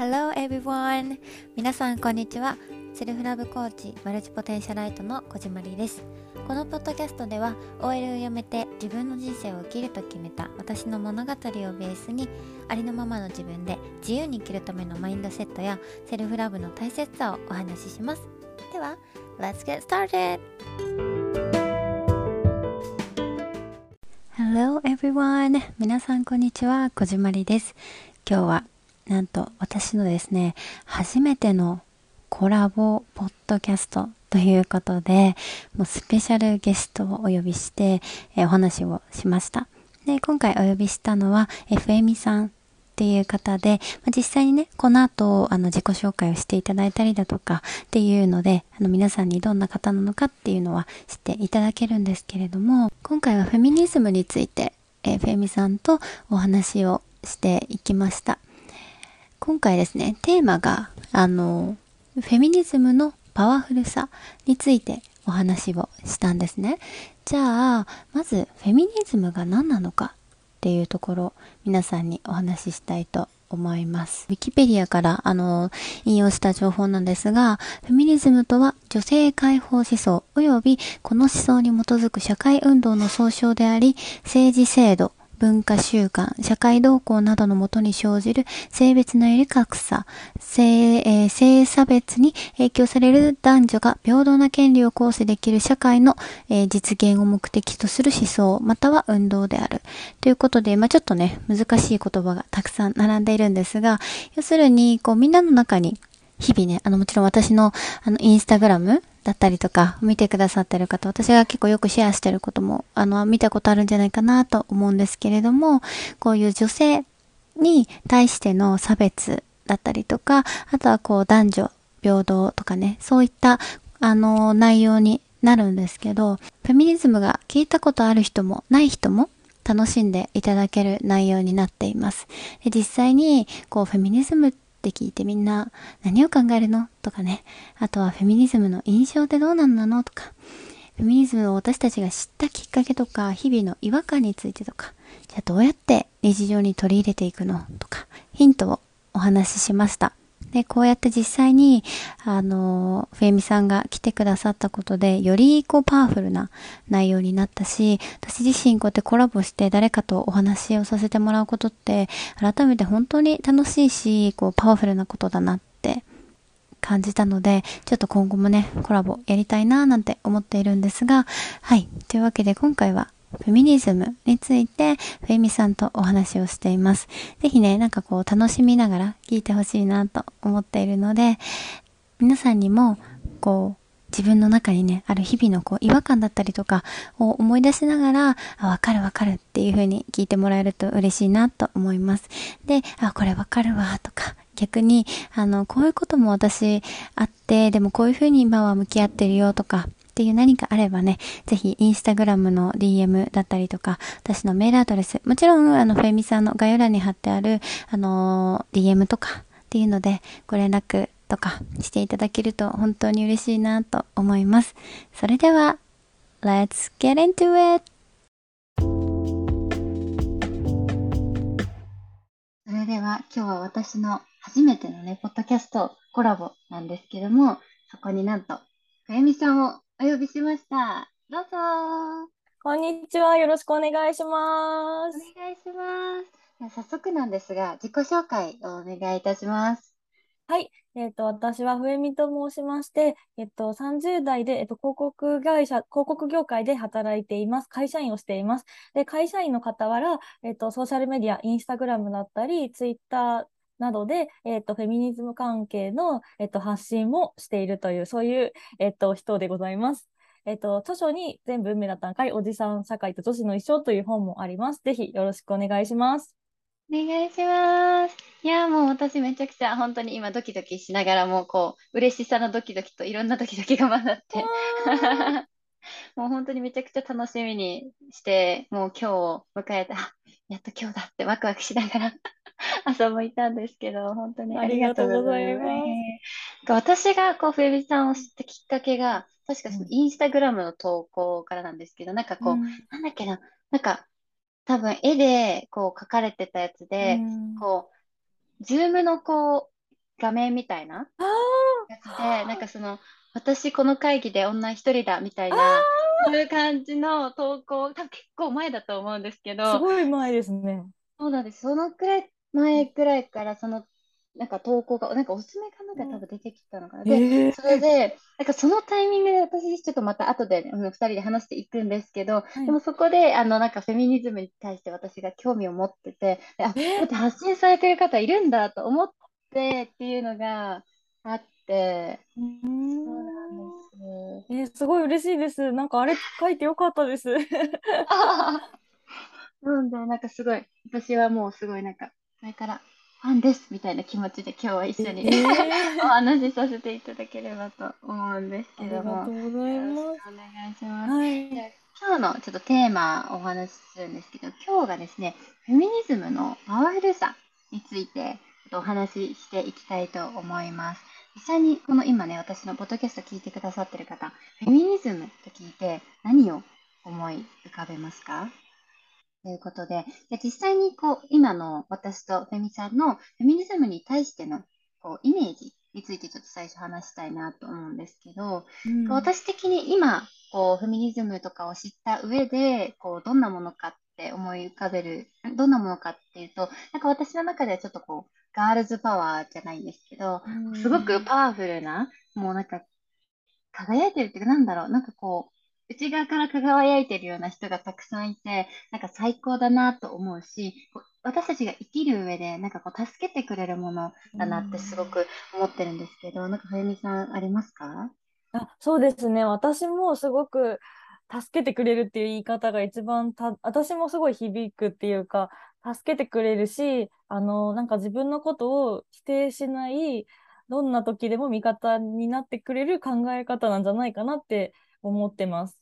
Hello everyone! 皆さんこんにちは。 self-love coach multipotentialite の小島りです。このポッドキャストでは OL を辞めて自分の人生を生きると決めた私の物語をベースにありのままの自分で自由に生きるためのマインドセットや self-love の大切さをお話しします。では、Let's get started! Hello everyone! 皆さんこんにちは。小島りです。今日はなんと私のですね、初めてのコラボポッドキャストということで、もうスペシャルゲストをお呼びして、えー、お話をしました。で、今回お呼びしたのは、FM さんっていう方で、まあ、実際にね、この後、あの、自己紹介をしていただいたりだとかっていうので、あの、皆さんにどんな方なのかっていうのは知っていただけるんですけれども、今回はフェミニズムについて、えー、フェミさんとお話をしていきました。今回ですね、テーマが、あの、フェミニズムのパワフルさについてお話をしたんですね。じゃあ、まずフェミニズムが何なのかっていうところ、皆さんにお話ししたいと思います。ウィキペディアからあの引用した情報なんですが、フェミニズムとは女性解放思想及びこの思想に基づく社会運動の総称であり、政治制度、文化習慣、社会動向などのもとに生じる性別のより格差、性,、えー、性差別に影響される男女が平等な権利を行使できる社会の、えー、実現を目的とする思想、または運動である。ということで、まあ、ちょっとね、難しい言葉がたくさん並んでいるんですが、要するに、こう、みんなの中に日々ね、あの、もちろん私の、あの、インスタグラムだったりとか、見てくださってる方、私が結構よくシェアしてることも、あの、見たことあるんじゃないかなと思うんですけれども、こういう女性に対しての差別だったりとか、あとはこう、男女平等とかね、そういった、あの、内容になるんですけど、フェミニズムが聞いたことある人もない人も楽しんでいただける内容になっています。で実際に、こう、フェミニズムってって聞いてみんな何を考えるの？とかね。あとはフェミニズムの印象ってどうなんなの？とか。フェミニズムを私たちが知ったきっかけとか、日々の違和感についてとか、じゃあどうやって日常に取り入れていくの？とか、ヒントをお話ししました。で、こうやって実際に、あの、フェミさんが来てくださったことで、よりこうパワフルな内容になったし、私自身こうやってコラボして誰かとお話をさせてもらうことって、改めて本当に楽しいし、こうパワフルなことだなって感じたので、ちょっと今後もね、コラボやりたいなーなんて思っているんですが、はい。というわけで今回はフェミニズムについて、フェミさんとお話をしています。ぜひね、なんかこう楽しみながら聞いてほしいなと思っているので、皆さんにも、こう、自分の中にね、ある日々のこう違和感だったりとかを思い出しながら、あ、わかるわかるっていう風に聞いてもらえると嬉しいなと思います。で、あ、これわかるわとか、逆に、あの、こういうことも私あって、でもこういう風に今は向き合ってるよとか、っていう何かあればね、ぜひインスタグラムの DM だったりとか、私のメールアドレス、もちろんあのフェミさんの概要欄に貼ってある、あのー、DM とかっていうのでご連絡とかしていただけると本当に嬉しいなと思います。それでは、Let's get into it! それでは今日は私の初めてのね、ポッドキャストコラボなんですけども、そこになんと、かゆみさんをお呼びしました。どうぞ。こんにちは。よろしくお願いします。お願いします。早速なんですが、自己紹介をお願いいたします。はい。えっ、ー、と、私は笛見と申しまして、えっ、と、30代で、えっ、と、広告会社、広告業界で働いています。会社員をしています。で、会社員の傍ら、えっ、と、ソーシャルメディア、インスタグラムだったり、ツイッター、などで、えっ、ー、と、フェミニズム関係の、えっ、ー、と、発信もしているという、そういう、えっ、ー、と、人でございます。えっ、と、著書に全部運命だったんかい、おじさん社会と女子の一生という本もあります。ぜひよろしくお願いします。お願いします。いや、もう私めちゃくちゃ本当に今ドキドキしながらも、こう、嬉しさのドキドキといろんなドキドキが混ざって、もう本当にめちゃくちゃ楽しみにして、もう今日を迎えて、あ、やっと今日だってワクワクしながら 朝もいたんですけど、本当にありがとうございます。私がこう、冬美さんを知ったきっかけが、確かそのインスタグラムの投稿からなんですけど、なんかこう、うん、なんだっけな、なんか、多分絵でこう描かれてたやつで、うん、こう、ズームのこう、画面みたいなああ、やつで、なんかその、私この会議で女一人だみたいな、そういう感じの投稿、多分結構前だと思うんですけすど、ごい前ですね。そうなんです。そのくらい前くらいから、その、なんか投稿が、なんかおすすめかなんか多分出てきたのかな。で、えそれえで、なんかそのタイミングで私、ちょっとまた後で、あの、二人で話していくんですけど、はい。でもそこで、あの、なんかフェミニズムに対して私が興味を持ってて、であ、だってえ発信されてる方いるんだと思ってっていうのがあって、うーそうなんでん。す。えーすごい嬉しいです。なんかあれ書いてよかったです。なんで、なんかすごい、私はもうすごいなんか、それからファンですみたいな気持ちで今日は一緒に おええ話しさせていただければと思うんですありがけども、よとうございます。お願いします。はい。で、今日のちょっとテーマをお話しするんですけど、今日がですね、フェミニズムのパワフルさについてちょっとお話ししていきたいと思います。実際にこの今ね、私のポッドキャスト聞いてくださってる方、フェミニズムと聞いて何を思い浮かべますか？ということで、で実際にこう今の私とフェミさんのフェミニズムに対してのこうイメージについてちょっと最初話したいなと思うんですけど、うん。私的に今こうフェミニズムとかを知った上でこうどんなものかって思い浮かべる、どんなものかっていうと、なんか私の中ではちょっとこうガールズパワーじゃないんですけど、うすごくん。パワフルな、もうなんか輝いてるっていうか、なんだろう、なんかこう、内側から輝いてるような人がたくさんいて、なんか最高だなと思うし、私たちが生きる上で、なんかこう、助けてくれるものうだなってすごんく思ってるんですけど、なんか、冬美さんありますか？あ、そうですね。私もすごく助けてくれるっていう言い方が一番た、私もすごい響くっていうか、助けてくれるし、あの、なんか自分のことを否定しない、どんな時でも味方になってくれる考え方なんじゃないかなって思ってます。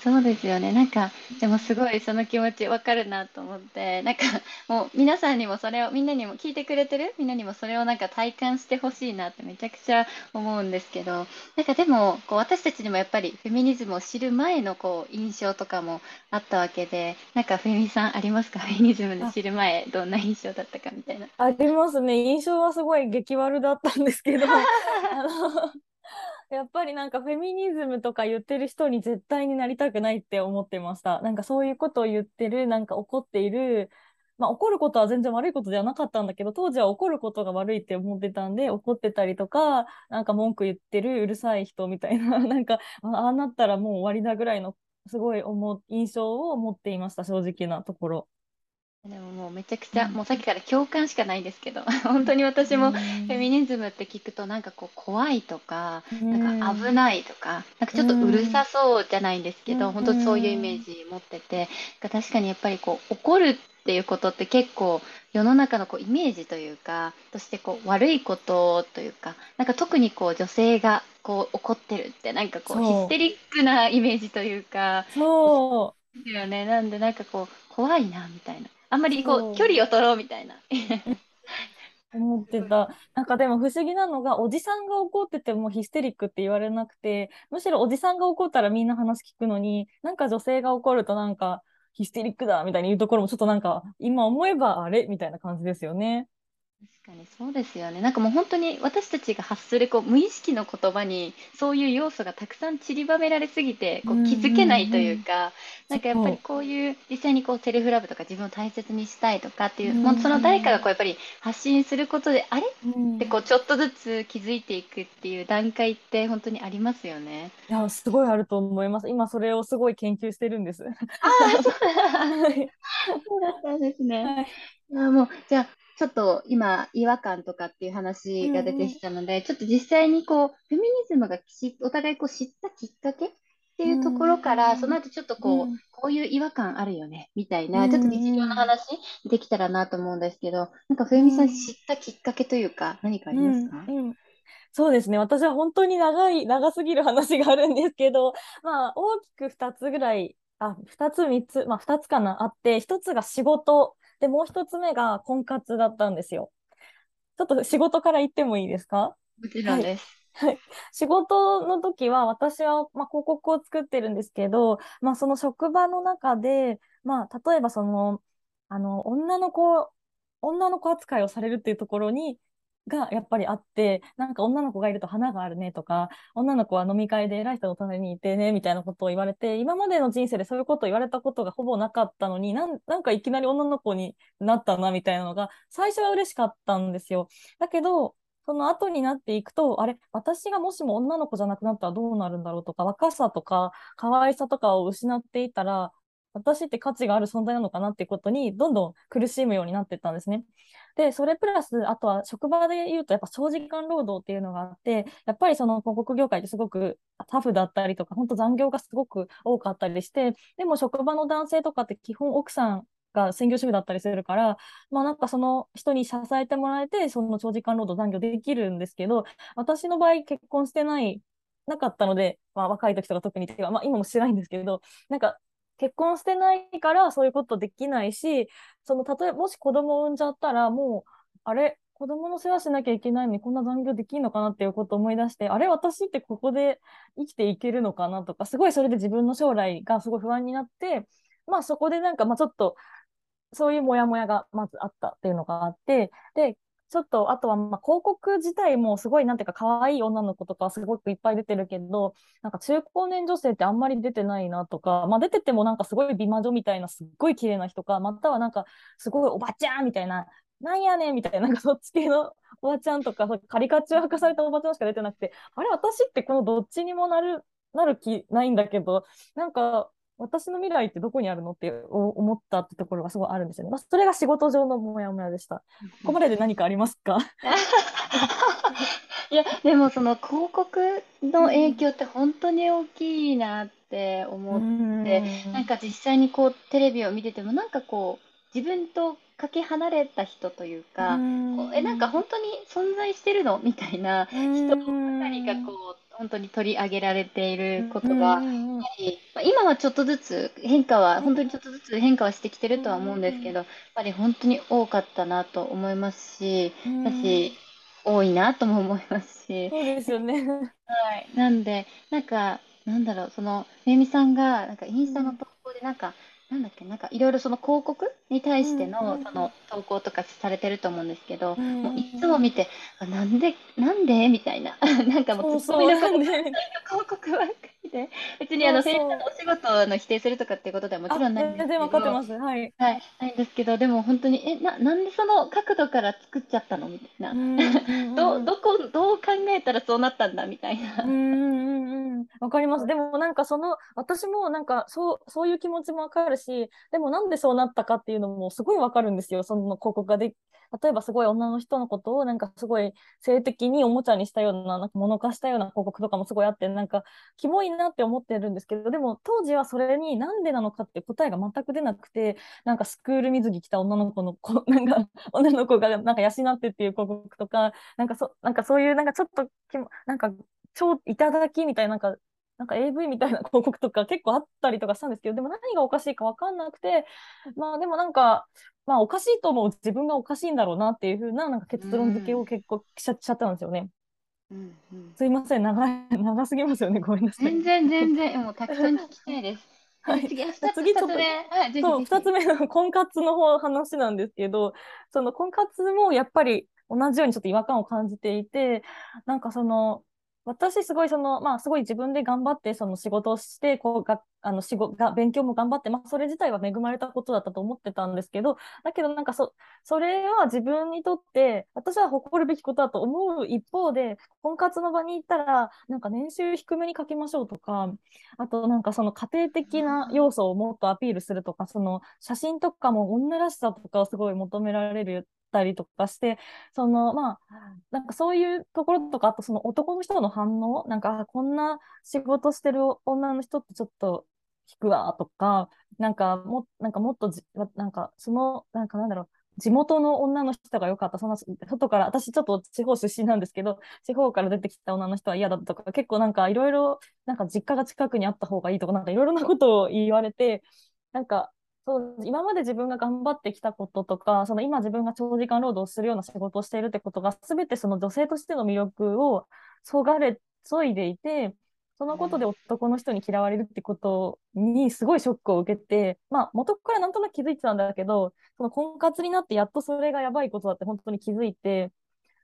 そうですよね。なんか、でもすごいその気持ちわかるなと思って、なんかもう皆さんにもそれを、みんなにも聞いてくれてる？みんなにもそれをなんか体感してほしいなってめちゃくちゃ思うんですけど、なんかでも、こう私たちにもやっぱりフェミニズムを知る前のこう印象とかもあったわけで、なんかフェミさんありますか？フェミニズムのあ、知る前、どんな印象だったかみたいな。ありますね。印象はすごい激悪だったんですけど、あのやっぱりなんかフェミニズムとか言ってる人に絶対になりたくないって思ってました。なんかそういうことを言ってる、なんか怒っている、まあ怒ることは全然悪いことではなかったんだけど、当時は怒ることが悪いって思ってたんで、怒ってたりとか、なんか文句言ってるうるさい人みたいな、なんか、ああなったらもう終わりだぐらいの、すごい思う印象を持っていました、正直なところ。でももうめちゃくちゃ、うん。もうさっきから共感しかないんですけど、本当にう私もフェミん。ニズムって聞くとなんかこう怖いとか、うなんかん。危ないとか、なんかうちょっとうるん。さそうじゃないんですうけど、本当そういうイメーん。ジ持ってて、確かにやっぱりこう怒るっていうことって結構世の中のこうイメージというか、としてこう悪いことというか、なんか特にこう女性がこう怒ってるってなんかこうヒス。テリックなイメージというか、そう。よね。なんで、なんかこう、怖いな、みたいな。あんまりこう、距。離を取ろう、みたいな。思ってた。なんかでも不思議なのが、おじさんが怒っててもヒステリックって言われなくて、むしろおじさんが怒ったらみんな話聞くのに、なんか女性が怒るとなんかヒステリックだみたいに言うところもちょっとなんか、今思えばあれみたいな感じですよね。確かにそうですよね。なんかもう本当に私たちが発するこう無意識の言葉にそういう要素がたくさん散りばめられすぎてこう気うんづけないと。いうか、なんかやっぱりそこういう実際にこうセルフラブとか自分を大切にしたいとかっていう、もうその誰かがこうん。やっぱり発信することで、あれ？っうん。てこうちょっとずつ気づいていくっていう段階って本当にありますよね。いや、すごいあると思います。今それをすごい研究してるんです。ああ、そうだ。はい。そうだったんですね。はい。もう、じゃあ、ちょっと今、違和感とかっていうう話が出てんうん。きたので、ちょっと実際にこう、フェミニズムがしお互いこう知ったきっかけってういうところから、そんの後ちょっとこう、うん。こういう違和感あるよね、みたいうな、ちょっと日常のんうん。話できたらなと思うんですけど、なんか、う冬美さん知んったきっかけというか、何かありうますか？んうん。そうですね。私は本当に長い、長すぎる話があるんですけど、まあ、大きく2つぐらい、あ、2つ、3つ、まあ、2つかな、あって、1つが仕事、で、もう1つ目が婚活だったんですよ。ちょっと仕事から言ってもいいですか？もちろはい。んです。はい。仕事の時は、私は、まあ、広告を作ってるんですけど、まあ、その職場の中で、まあ、例えばその、あの、女の子、女の子扱いをされるっていうところに、がやっぱりあって、なんか女の子がいると花があるねとか、女の子は飲み会で偉い人の隣にいてね、みたいなことを言われて、今までの人生でそういうことを言われたことがほぼなかったのに、なん、なんかいきなり女の子になったな、みたいなのが、最初は嬉しかったんですよ。だけど、その後になっていくと、あれ、私がもしも女の子じゃなくなったらどうなるんだろうとか、若さとか、可愛さとかを失っていたら、私って価値がある存在なのかなっていうことに、どんどん苦しむようになっていったんですね。で、それプラス、あとは職場で言うと、やっぱ長時間労働っていうのがあって、やっぱりその広告業界ってすごくタフだったりとか、本当残業がすごく多かったりして、でも職場の男性とかって基本奥さんが専業主婦だったりするから、まあなんかその人に支えてもらえて、その長時間労働残業できるんですけど、私の場合結婚してない、なかったので、まあ若い時とか特にてか、まあ今もしてないんですけど、なんか結婚してないからそういうことできないし、その、例えば、もし子供を産んじゃったら、もう、あれ、子供の世話しなきゃいけないのにこんな残業できるのかなっていうことを思い出して、あれ、私ってここで生きていけるのかなとか、すごいそれで自分の将来がすごい不安になって、まあそこでなんか、まあちょっと、そういうモヤモヤがまずあったっていうのがあって、で、ちょっと、あとは、まあ、広告自体もすごい、なんていうか、可愛い女の子とかすごくいっぱい出てるけど、なんか中高年女性ってあんまり出てないなとか、まあ、出ててもなんかすごい美魔女みたいな、すっごい綺麗な人か、またはなんか、すごいおばちゃんみたいな、なんやねんみたいな、なんかそっち系の おばちゃんとか、カリカチュア化されたおばちゃんしか出てなくて、あれ、私ってこのどっちにもなる、なる気ないんだけど、なんか、私の未来ってどこにあるのって思ったってところがすごいあるんですよね。まあ、それが仕事上のモヤモヤでした。ここまでで何かありますか？いや、でもその広告の影響って本当に大きいなって思って、なんか実際にこうテレビを見ててもなんかこう自分とかけ離れた人というか、こうえ、なんか本当に存在してるの？みたいな人ばかりがこう本当に取り上げられていることが、やはり、まあ、今はちょっとずつ変化は、本当にちょっとずつ変化はしてきてるとは思うんですけど、やっぱり本当に多かったなと思いますし、だし、多いなとも思いますし。そうですよね。はい。なんで、なんか、なんだろう、その、めいみさんが、なんかインスタの投稿で、なんか、なんだっけ、なんかいろいろその広告に対してのその投稿とかされてると思うんですけど、もういつも見て、あなんで、なんで？みたいな、なんかもうツッコミの広告ばっかりで、別にあの、先生のお仕事の否定するとかっていうことではもちろんないんですけど、全然わかってます。はい。はい、ないんですけど、でも本当に、え、な、なんでその角度から作っちゃったの？みたいな。ど、どこ、どう考えたらそうなったんだ？みたいな。わかります。でもなんかその、私もなんかそう、そういう気持ちもわかるし、でもなんでそうなったかっていうのもすごいわかるんですよ。その広告がで、例えばすごい女の人のことをなんかすごい性的におもちゃにしたような、なんか物化したような広告とかもすごいあって、なんかキモいなって思ってるんですけど、でも当時はそれになんでなのかって答えが全く出なくて、なんかスクール水着着た女の子の子、なんか女の子がなんか養ってっていう広告とか、なんかそ、なんかそういうなんかちょっときも、なんか超いただきみたいな、なんかなんか AV みたいな広告とか結構あったりとかしたんですけど、でも何がおかしいかわかんなくて、まあでもなんか、まあおかしいと思う自分がおかしいんだろうなっていうふうななんか結論付けを結構しちゃ,、ちゃったんですよね。うんうん、すいません長、長すぎますよね。ごめんなさい。全然全然、もうたくさん聞きたいです。はい、次、次ちょっと、はい、そう、二つ目の婚活の方話なんですけど、その婚活もやっぱり同じようにちょっと違和感を感じていて、なんかその、私すごいその、まあすごい自分で頑張ってその仕事をして、こうが、あの仕事が、勉強も頑張って、まあそれ自体は恵まれたことだったと思ってたんですけど、だけどなんかそ、それは自分にとって、私は誇るべきことだと思う一方で、婚活の場に行ったら、なんか年収低めに書きましょうとか、あとなんかその家庭的な要素をもっとアピールするとか、その写真とかも女らしさとかをすごい求められるたりとかして、その、まあ、なんかそういうところとか、あとその男の人の反応、なんか、こんな仕事してる女の人ってちょっと引くわとか、なんかも、なんかもっとじ、なんか、その、なんかなんだろう、地元の女の人が良かった、その外から、私ちょっと地方出身なんですけど、地方から出てきた女の人は嫌だとか、結構なんかいろいろ、なんか実家が近くにあった方がいいとか、なんかいろいろなことを言われて、なんかそう今まで自分が頑張ってきたこととか、その今自分が長時間労働するような仕事をしているってことが、すべてその女性としての魅力をそがれ、そいでいて、そのことで男の人に嫌われるってことにすごいショックを受けて、まあ元からなんとなく気づいてたんだけど、その婚活になってやっとそれがやばいことだって本当に気づいて、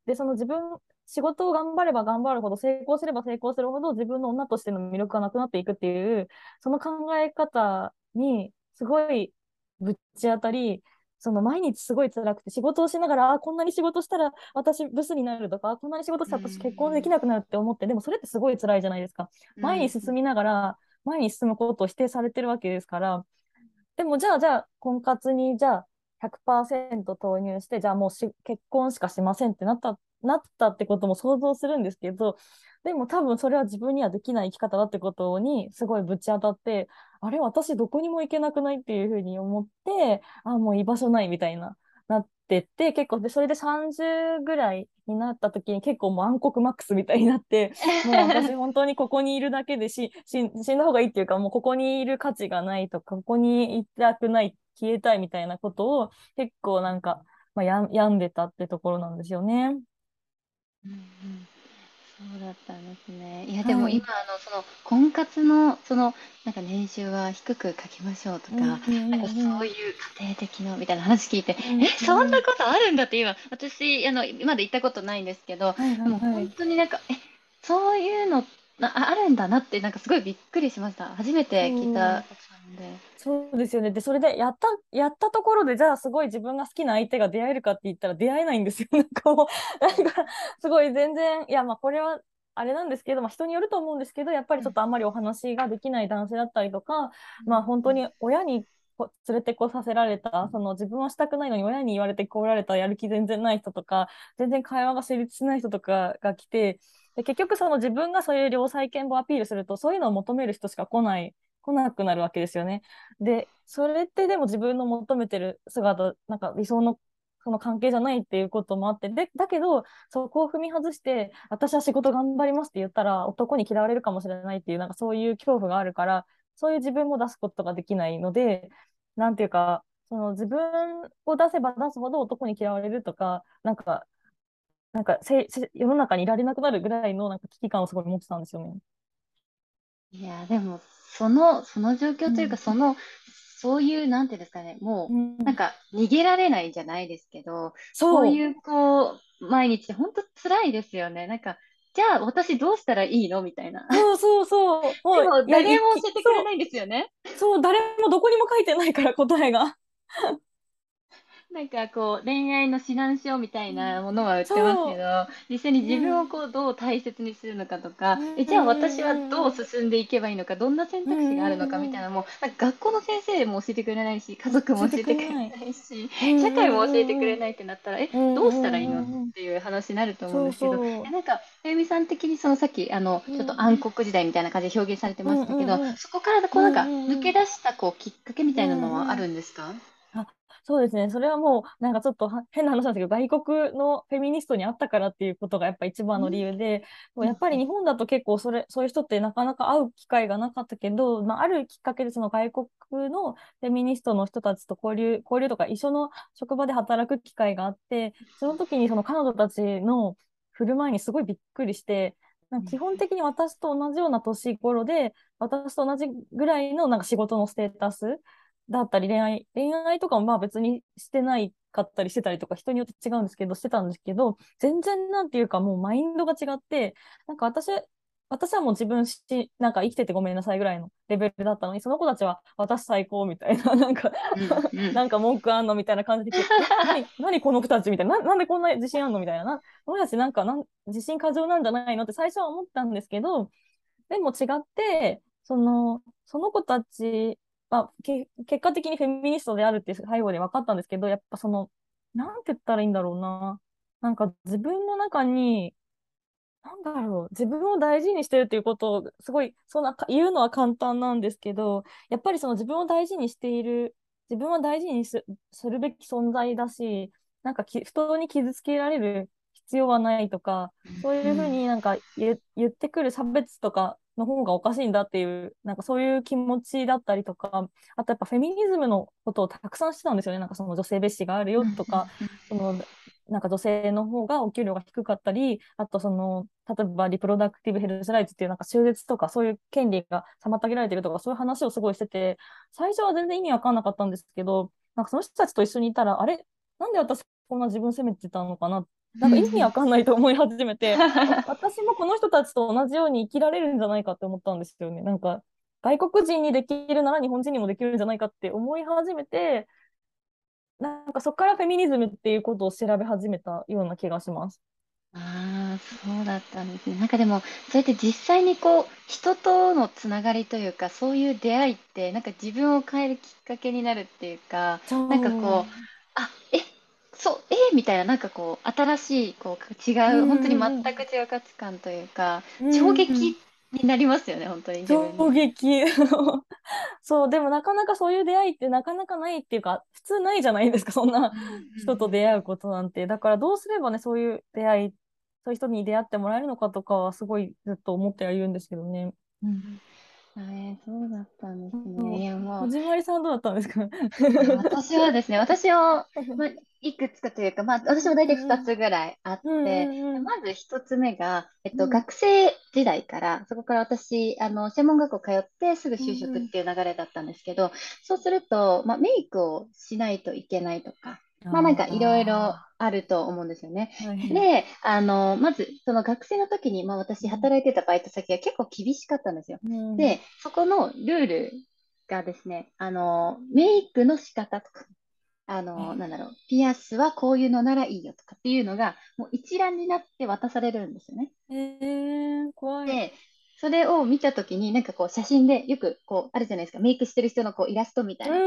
で、その自分、仕事を頑張れば頑張るほど、成功すれば成功するほど、自分の女としての魅力がなくなっていくっていう、その考え方に、すごいぶち当たり、その毎日すごい辛くて仕事をしながら、あ、こんなに仕事したら私ブスになるとか、こんなに仕事したら私結婚できなくなるって思って、でもそれってすごい辛いじゃないですか。前に進みながら、前に進むことを否定されてるわけですから、でもじゃあ、じゃあ、婚活にじゃあ100%投入して、じゃあもうし結婚しかしませんってなった、なったってことも想像するんですけど、でも多分それは自分にはできない生き方だってことにすごいぶち当たって、あれ私どこにも行けなくないっていうふうに思って、あ、もう居場所ないみたいな、なってって、結構で、それで30ぐらいになった時に結構もう暗黒マックスみたいになって、もう私本当にここにいるだけでし、し 死んだ方がいいっていうか、もうここにいる価値がないとか、ここにいたくない、消えたいみたいなことを結構なんか、まあ、や病んでたってところなんですよね。そうだったんですね。いや、でも今、あの、その、婚活の、その、なんか年収は低く書きましょうとか、なんかそういう家庭的なみたいな話聞いて、え、そんなことあるんだって今、私、あの、まだ行ったことないんですけど、でも本当になんか、え、そういうのああるんだなって、なんかすごいびっくりしました。初めて聞いた。そうですよね。で、それでやった、やったところで、じゃあすごい自分が好きな相手が出会えるかって言ったら出会えないんですよ。なんかもう、なんか、すごい全然、いや、まあこれは、あれなんですけど、まあ、人によると思うんですけど、やっぱりちょっとあんまりお話ができない男性だったりとか、まあ本当に親に連れてこさせられた、その自分はしたくないのに親に言われてこられたやる気全然ない人とか、全然会話が成立しない人とかが来て、で結局その自分がそういう良妻賢母アピールすると、そういうのを求める人しか来ない、来なくなるわけですよね。で、それってでも自分の求めてる姿、なんか理想のその関係じゃないっていうこともあって、で、だけど、そこを踏み外して、私は仕事頑張りますって言ったら、男に嫌われるかもしれないっていう、なんかそういう恐怖があるから、そういう自分も出すことができないので、なんていうか、その自分を出せば出すほど男に嫌われるとか、なんか、なんかせせ世の中にいられなくなるぐらいのなんか危機感をすごい持ってたんですよね。いや、でも、その、その状況というか、うん、その、そういう、なんていうんですかね、もう、うん、なんか、逃げられないじゃないですけど、そういう、こう、毎日、本当辛いですよね。なんか、じゃあ、私どうしたらいいの？みたいな。そうそうそう。でも、誰も教えてくれないんですよね。そう、誰もどこにも書いてないから、答えが。なんかこう恋愛の指南書みたいなものは売ってますけど、実際に自分をこうどう大切にするのかとか、えじゃあ私はどう進んでいけばいいのかどんな選択肢があるのかみたいなのも学校の先生も教えてくれないし家族も教えてくれないし社会も教えてくれないってなったらえどうしたらいいのっていう話になると思うんですけどえなんかあゆみさん的にそのさっきあのちょっと暗黒時代みたいな感じで表現されてましたけど、そこからこうなんか抜け出したこうきっかけみたいなのはあるんですか、そうですね。それはもう、なんかちょっと変な話なんですけど、外国のフェミニストに会ったからっていうことがやっぱ一番の理由で、うん、やっぱり日本だと結構それ、そういう人ってなかなか会う機会がなかったけど、まあ、あるきっかけでその外国のフェミニストの人たちと交流、交流とか一緒の職場で働く機会があって、その時にその彼女たちの振る舞いにすごいびっくりして、なんか基本的に私と同じような年頃で、私と同じぐらいのなんか仕事のステータスだったり恋愛、恋愛とかもまあ別にしてないかったりしてたりとか人によって違うんですけど、してたんですけど、全然なんていうかもうマインドが違って、なんか私、私はもう自分し、なんか生きててごめんなさいぐらいのレベルだったのに、その子たちは私最高みたいな、なんかなんか文句あんのみたいな感じで、何、何この子たちみたいな、ななんでこんな自信あんのみたいな、な、俺たちなんかなん自信過剰なんじゃないのって最初は思ったんですけど、でも違って、その、その子たちまあ、け結果的にフェミニストであるって背後で分かったんですけど、やっぱその、なんて言ったらいいんだろうな。なんか自分の中に、なんだろう、自分を大事にしてるっていうことを、すごい、そんな、言うのは簡単なんですけど、やっぱりその自分を大事にしている、自分を大事にするべき存在だし、なんかき人に傷つけられる必要はないとか、そういうふうになんか言ってくる差別とかの方がおかしいんだっていう、なんかそういう気持ちだったりとか、あとやっぱフェミニズムのことをたくさんしてたんですよね。なんかその女性蔑視があるよとか、そのなんか女性の方がお給料が低かったり、あとその、例えばリプロダクティブヘルスライツっていうなんか中絶とかそういう権利が妨げられてるとかそういう話をすごいしてて、最初は全然意味わかんなかったんですけど、なんかその人たちと一緒にいたら、あれ？なんで私こんな自分責めてたのかなっなんか意味わかんないと思い始めて、私もこの人たちと同じように生きられるんじゃないかって思ったんですよね。なんか、外国人にできるなら日本人にもできるんじゃないかって思い始めて、なんかそこからフェミニズムっていうことを調べ始めたような気がします。ああ、そうだったんですね。なんかでも、そうやって実際にこう、人とのつながりというか、そういう出会いって、なんか自分を変えるきっかけになるっていうか、そなんかこう、う。あ、え、そう、えみたいな、なんかこう、新しい、こう、う違う、本当にんうん全く違う価値観というか、うん。衝うんうん。撃になりますよね、本当に衝に。撃。そう、でもなかなかそういう出会いってなかなかないっていうか、普通ないじゃないですか、そんなうんうん人と出会うことなんて。だからどうすればね、そういう出会い、そういう人に出会ってもらえるのかとかは、すごいずっと思ってはいるんですけどね。うん。うん。えー、そうだったんですね。い。や、もう、こじまりさんどうだったんですか？あ、私はですね、私を、まあ、いくつかというか、まあ、私も大体2うんつぐらいあっうんて、うんうんまず1つ目が、えっと、うん学生時代から、そこから私、あの、専門学校通ってすぐ就うんうん職っていう流れだったんですけど、そうすると、まあ、メイクをしないといけないとか、まあ、なんかいろいろああると思うんですよね。あー、大変。で、あの、まず、その学生の時に、まあ、私、うん働いてたバイト先が結構厳しかったんですよ。うんで、そこのルールがですね、あの、メイクの仕方とか、あの、なんだろう、ピアスはこういうのならいいよとかっていうのが、もう一覧になって渡されるんですよね。えー、怖い。で、それを見たときに、なんかこう写真でよくこうあるじゃないですか、メイクしてる人のこうイラストみたういな。こ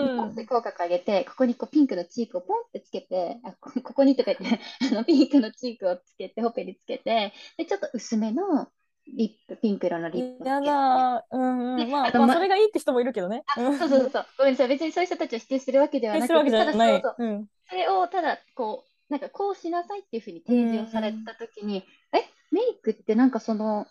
うん。ンって口角上げて、ここにこうピンクのチークをポンってつけて、あ、こここにとか言って、あのピンクのチークをつけて、ほっぺにつけて、で、ちょっと薄めのリップ、ピンク色のリップをつやけて、だ。うんで、うん。まあ、まあ、そま、れがいいって人もいるけどね。うん。そうそうそう、ごめんなさい。別にそういう人たちを否定するわけではなくて。そうそう、うん。それをただ、こう、なんかこうしなさいっていうふうにう提示をされん。たときに、え、メイクってなんかその、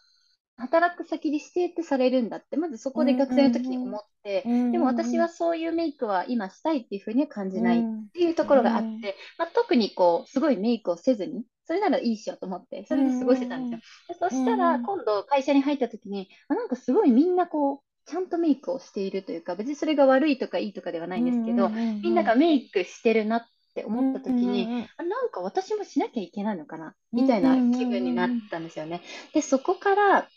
働く先で指定ってされるんだって、まずそこでうん学生の時に思って、うでも私んはそういうメイクは今したいっていうふうには感じないっうんていうところがあっうん。て、まあ、特にこう、すごいメイクをせずに、それならいいしよと思って、そうれで過ごしてたんですよ。んでそうしたら、ん今度会社に入った時に、あ、なんかすごいみんなこう、ちゃんとメイクをしているというか、別にそれが悪いとかいいとかではないんですけど、みんながメイクしてるなって思った時に、あなんか私もしなきゃいけないのかなみたいな気分になったんですよね。で、そこから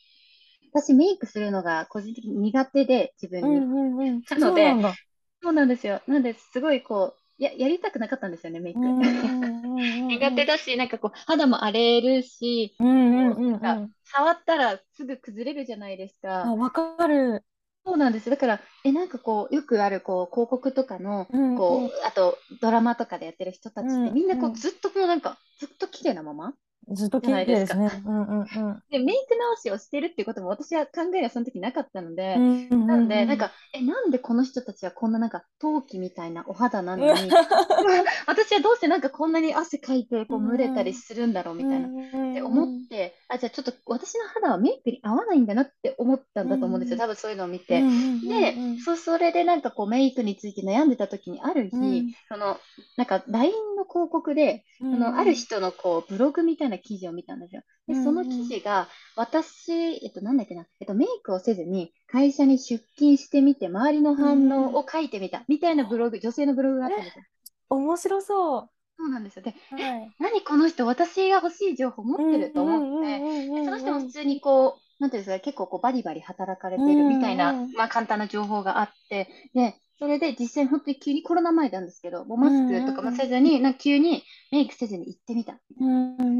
私メイクするのが個人的に苦手で、自分に。なので、そうなんだ。そうなんですよ。なので、すごいこう、や、やりたくなかったんですよね、メイうク。んうんうんうんうん。苦手だし、なんかこう、肌も荒れるし、うんうんうんうん。触ったらすぐ崩れるじゃないですあ、か。わかる。そうなんです。だから、え、なんかこう、よくある、こう、広告とかの、うんうんこう、あと、ドラマとかでやってる人たうちって、みんなこう、んうん。ずっとこう、なんか、ずっと綺麗なままずっと綺ないですか。麗ですね。うんうんうん。で、メイク直しをしてるっていうことも私は考えがその時なかったので、なんで、なん。か、え、なんでこの人たちはこんななんか陶器みたいなお肌なのに、私はどうしてなんかこんなに汗かいてうこう蒸れたりんするんだろううみたいな。って思っ。て、あ、じゃあちょっと私の肌はメイクに合わないんだなって思ったんうだと思うんですよ。ん多分そういうのを見うんて。うんで、うんそ、それでなんかこうメイクについて悩んでた時にある日、うんその、なんか LINE の広告で、うそのあるん人のこうブログみたいな記事を見たんですよ。で、うその記ん事が、私、えっと、なんだっけな、えっと、メイクをせずに会社に出勤してみて、周りのうん反うん。応を書いてみた、みたいなブログ、女性のブログがあったんですよ。面白そそうなんですよ。で。はい。何この人、私が欲しい情報持ってると思って、その。人も普通にこう、なんていうんですか、結構こうバリバリ働かれうているみたいな、まあ簡単な情報があって、で、それで実際本当に急にコロナ前なんですけど、もううマスクとかもせずに、なんか急にメイクせずに行ってみた。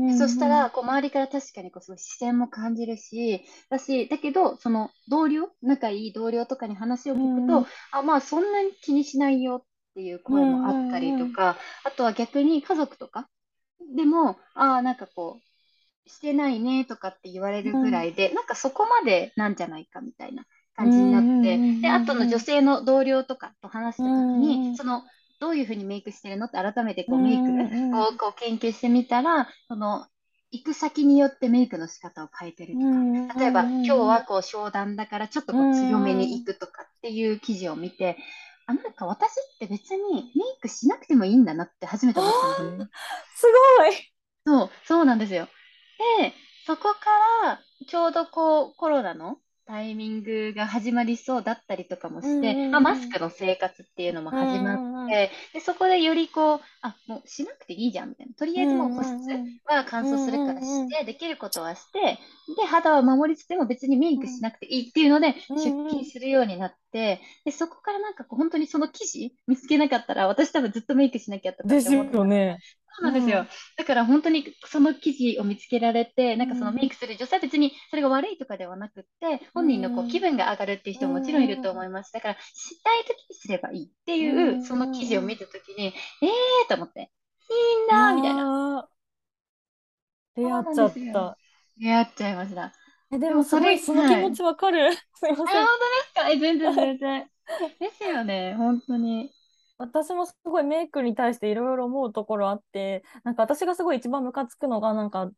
そしたうんら、こう周りから確かにこうすごい視線も感じるし、だし、だけど、その同僚、仲いい同僚とかに話を聞くと、うんあ、まあそんなに気にしないよっていううん声もあったりうんとか、あとは逆に家族とかでも、ああ、なんかこう、してないねとかって言われるぐらいで、なんかそこまでなんじゃないかみたいな。う感じになって、で、あとの女ん性の同僚とかと話しうたときに、んその、どういうふうにメイクしてるのって改めてうこうメイクんをこう研究してみたら、その、行く先によってメイクの仕方を変えてるうとか、ん例えば今日うんはこう商談だからちょっとうこう強めに行んくとかっていう記事を見て、あ、なんか私って別にメイクしなくてもいいんだなって初めてあ思ったんですすごい。そう、そうなんですよ。で、そこからちょうどこうコロナのタイミングが始まりそうだったりとかもして、まあ、マスクの生活っていうのも始まって、でそこでよりこう、あ、もうしなくていいじゃんみたいな。とりあえずもう保湿は乾燥するからして、できることはして、で、肌を守りつつも別にメイクしなくていいっていうので、出勤するようになって、で、そこからなんかこう本当にその記事見つけなかったら、私多分ずっとメイクしなきゃって思って。ですよね。そうなんですよ。だから本当にその記事を見つけられて、なんかそのメイクする女性は別にそれが悪いとかではなくて、本人のこう気分が上がるっていう人ももちろんいると思います。だからしたい時にすればいいっていうその記事を見た時に、えーと思って、いいんだみたいな。出会っちゃった。出会っちゃいました。え、でもそれ、その気持ちわかる。すいません。本当ですか？え、全然全然。ですよね、本当に。私もすごいメイクに対していろいろ思うところあって、なんか私がすごい一番ムカつくのが、なんか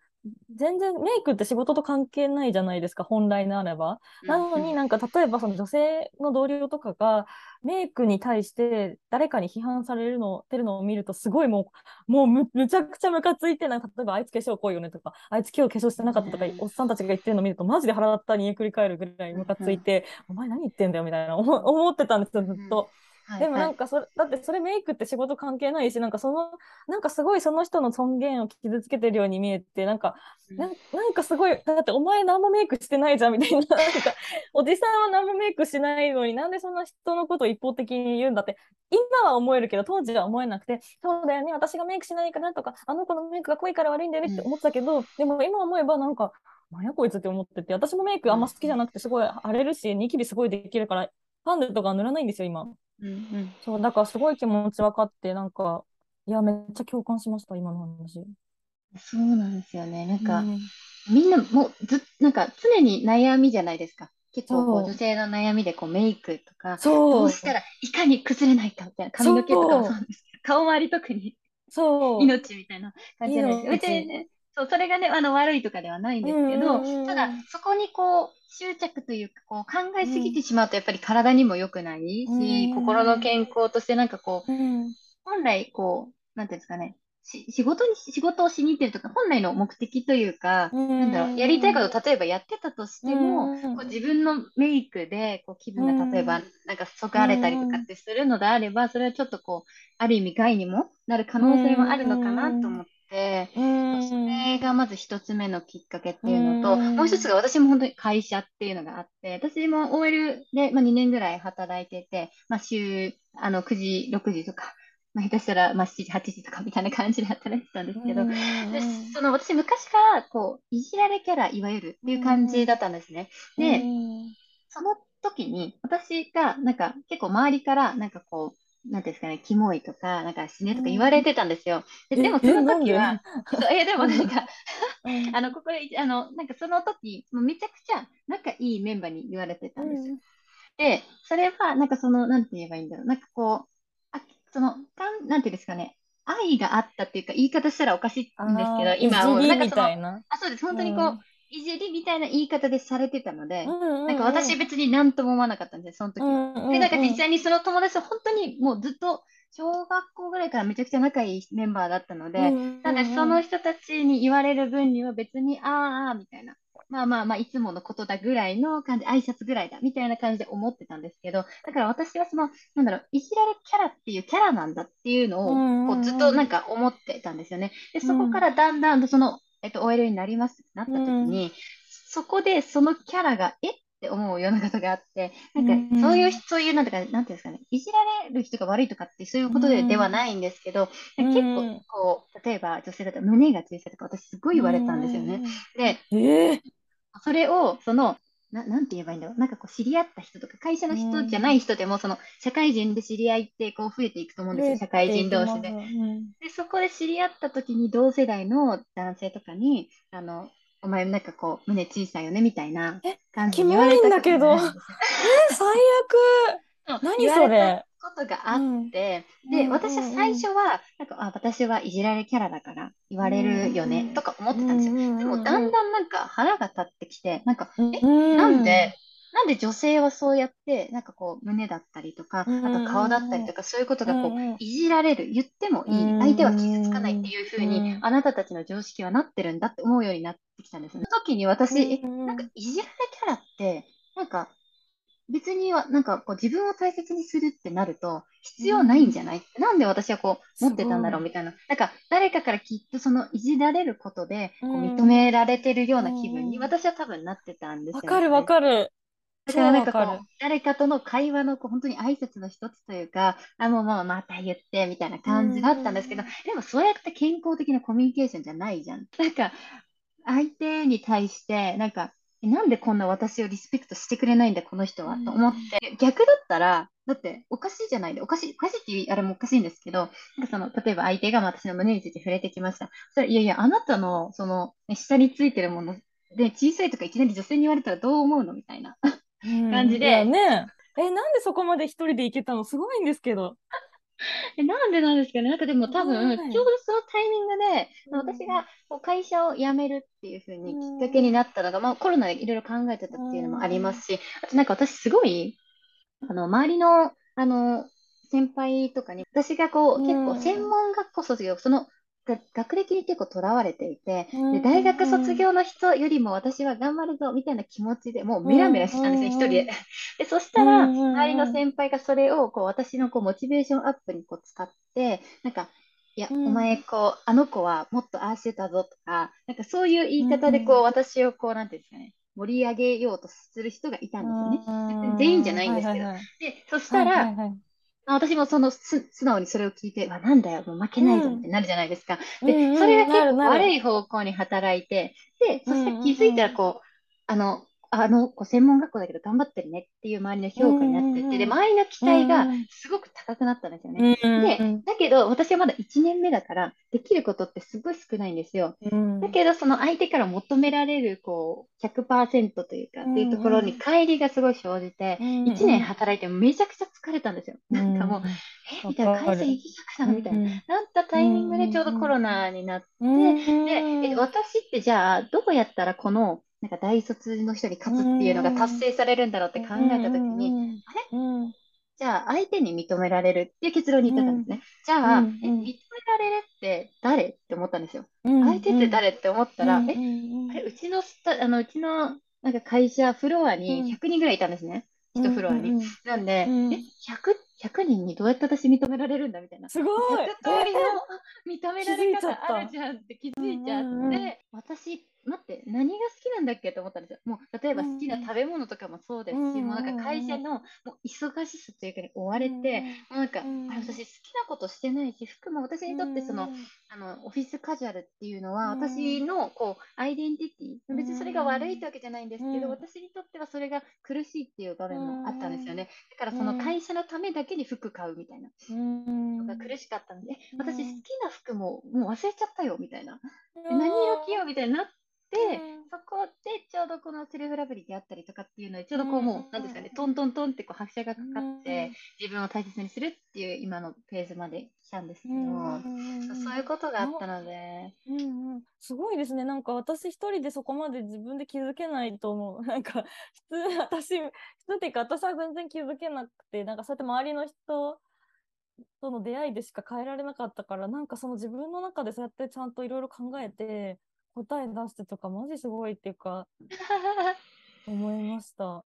全然メイクって仕事と関係ないじゃないですか、本来なれば。なのになんか例えばその女性の同僚とかがメイクに対して誰かに批判されるの、てるのを見るとすごいもう、もうむむちゃくちゃムカついて、なんか例えばあいつ化粧濃いよねとか、あいつ今日化粧してなかったとか、おっさんたちが言ってるのを見るとマジで腹立ったに繰り返るぐらいムカついて、お前何言ってんだよみたいな思ってたんですよ、ずっと。でもなんかそれ、だってそれメイクって仕事関係ないし、なんかその、なんかすごいその人の尊厳を傷つけてるように見えて、なんか、ななんかすごい、だってお前何もメイクしてないじゃんみたいな、なんか、おじさんは何もメイクしないのになんでそんな人のことを一方的に言うんだって、今は思えるけど当時は思えなくて、そうだよね、私がメイクしないかなとか、あの子のメイクが濃いから悪いんだよねって思ってたけど、うん、でも今思えばなんか、なんやこいつって思ってて、私もメイクあんま好きじゃなくて、すごい荒れるし、ニキビすごいできるから、ファンデとか塗らないんですよ、今。うんうん、そう、だからすごい気持ち分かって、なんか、いや、めっちゃ共感しました、今の話。そうなんですよね。なんか、うん、みんなもうず、なんか常に悩みじゃないですか。結構こう女性の悩みでこうメイクとか、どうしたらいかに崩れないかみたいな、髪の毛とかもそうですけど、顔周り特にそう 命みたいな感じじゃないですか。ね、そう、それがね、あの悪いとかではないんですけど、ただそこにこう執着というか、こう考えすぎてしまうとやっぱり体にも良くないし、うん、心の健康としてなんかこう、うん、本来こう、なんていうんですかね、仕事に、仕事をしに行ってるとか、本来の目的というか、うん、なんだろう、やりたいこと例えばやってたとしても、こう自分のメイクでこう気分が例えば、なんかそがれたりとかってするのであれば、それはちょっとこう、ある意味害にもなる可能性もあるのかなと思って、それがまず一つ目のきっかけっていうのと、もう一つが私も本当に会社っていうのがあって、私も OL で、まあ、2年ぐらい働いてて、まあ、週あの9時、6時とか、まあ、下手したら、まあ、7時、8時とかみたいな感じで働いてたんですけど、でその私昔からこういじられキャラ、いわゆるっていう感じだったんですね。で、その時に私がなんか結構周りからなんかこう、なんですかね、キモいとか、なんか死ねとか言われてたんですよ。ででもその時は、え、で？もなんか あの、ここで、あの、なんかその時、もうめちゃくちゃ仲いいメンバーに言われてたんですよ。で、それは、なんかその、なんて言えばいいんだろう。なんかこう、あその、かんなんていうんですかね、愛があったっていうか、言い方したらおかしいんですけど、今は、なんかその、あ、そうです、本当にこう、いじりみたいな言い方でされてたので、なんか私別に何とも思わなかったんですその時は。で、なんか実際にその友達は本当にもうずっと小学校ぐらいからめちゃくちゃ仲いいメンバーだったので、なのでその人たちに言われる分には別に、ああ、みたいな。まあまあまあ、いつものことだぐらいの感じ、挨拶ぐらいだ、みたいな感じで思ってたんですけど、だから私はその、なんだろう、いじられキャラっていうキャラなんだっていうのを、こうずっとなんか思ってたんですよね。で、そこからだんだんその、えっと、OL になりますってなった時に、うん、そこでそのキャラが、えって思うようなことがあって、なんか、そういう、うん、そういう、なんていうか、なんていうんですかね、いじられる人が悪いとかってそういうことで,、ではないんですけど、うん、結構、こう、例えば女性だと胸が小さいとか、私すごい言われたんですよね。で、えー、それを、その、ななんて言えばいいんだろう。なんかこう知り合った人とか、会社の人じゃない人でも、その社会人で知り合いってこう増えていくと思うんですよ、社会人同士で。で、そこで知り合った時に同世代の男性とかに、あの、お前なんかこう胸小さいよねみたいな感じに言われたんだけど。え、最悪。何それ。ことがあって、うん、で、私は最初は、なんか、あ、私はいじられキャラだから言われるよね、とか思ってたんですよ。でも、だんだんなんか腹が立ってきて、なんか、え、なんで、なんで女性はそうやって、なんかこう、胸だったりとか、あと顔だったりとか、そういうことがこう、いじられる、言ってもいい、相手は傷つかないっていうふうに、あなたたちの常識はなってるんだって思うようになってきたんですね。その時に私、え、なんかいじられキャラって、なんか、別には、なんかこう自分を大切にするってなると、必要ないんじゃない、うん、なんで私はこう持ってたんだろうみたいな。なんか誰かからきっとそのいじられることでこう認められてるような気分に私は多分なってたんですよ、ね。わ、かるわかる。だからなんかこう、誰かとの会話のこう本当に挨拶の一つというか、あ、もうもうまた言ってみたいな感じだったんですけど、でもそうやって健康的なコミュニケーションじゃないじゃん。なんか、相手に対して、なんか、なんでこんな私をリスペクトしてくれないんだ、この人は、と思って、逆だったら、だっておかしいじゃない？で、おかしい、おかしいっていう、あれもおかしいんですけど、なんかその、例えば相手が私の胸について触れてきました。そしたら、いやいや、あなたの、その、下についてるもので、小さいとかいきなり女性に言われたらどう思うの？みたいな。感じで。ね。え、なんでそこまで一人で行けたの？すごいんですけど。えなんでなんですかね？なんかでも多分、ちょうどそのタイミングで、私がこう会社を辞めるっていうふうにきっかけになったのが、まあコロナでいろいろ考えてたっていうのもありますし、あとなんか私すごい、あの、周りの、あの、先輩とかに、私がこう、結構専門学校卒業、その学歴に結構とらわれていて、で大学卒業の人よりも私は頑張るぞみたいな気持ちでもうメラメラしたんですね、一人で。でそしたら、周りの先輩がそれをこう私のこうモチベーションアップにこう使って、なんか、いや、お前、こう、あの子はもっとああしてたぞとか、なんかそういう言い方でこう、私をこう、なんていうんですかね、盛り上げようとする人がいたんですよね。全員じゃないんですけど。で、そしたら、私もその素直にそれを聞いて、わ、なんだよ、もう負けないぞってなるじゃないですか。うん、で、それが結構悪い方向に働いて、で、そして気づいたらこう、あの、あの子専門学校だけど頑張ってるねっていう周りの評価になってって、で、周りの期待がすごく高くなったんですよね。で、だけど私はまだ1年目だから、できることってすごい少ないんですよ。だけど、その相手から求められる、こう、100%というか、っていうところに乖離がすごい生じて、1年働いてめちゃくちゃ疲れたんですよ。なんかもう、えみたいな、会社行きたくなみたいな、なったタイミングでちょうどコロナになって、で、え私ってじゃあ、どうやったらこの、なんか大卒の人に勝つっていうのが達成されるんだろうって考えたときに、あれ？じゃあ相手に認められるっていう結論に至ったんですね。じゃあ、え認められるって誰？って思ったんですよ。相手って誰って思ったら、え、あれ、うちのスタ、あの、うちのなんか会社、フロアに100人ぐらいいたんですね。一フロアに。なんで、え、100、100人にどうやって私認められるんだみたいな。すごい !100 通りの認められ方あるじゃんって気づいちゃって、私待って、何が好きなんだっけと思ったんですよ。もう、例えば好きな食べ物とかもそうですし、うん、もうなんか会社のもう忙しさというかに追われて、うん、もうなんか、うん、あ私好きなことしてないし、服も私にとってその、あの、オフィスカジュアルっていうのは、私のこう、アイデンティティ、別にそれが悪いってわけじゃないんですけど、私にとってはそれが苦しいっていう場面もあったんですよね。だからその会社のためだけに服買うみたいな。のが苦しかったので、私好きな服ももう忘れちゃったよみたいな。何色着ようみたいになって、で、そこでちょうどこのセルフラブリであったりとかっていうので、ちょうどこうもう、なんですかね、トントントンってこう拍車がかかって、自分を大切にするっていう今のペースまで来たんですけど、そういうことがあったので。うんうん、すごいですね。なんか私一人でそこまで自分で気づけないと思う。なんか、普通、私、普通っていうか私は全然気づけなくて、なんかそうやって周りの人、との出会いでしか変えられなかったからなんかその自分の中でそうやってちゃんといろいろ考えて答え出してとか、マジすごいっていうか、思いました。あ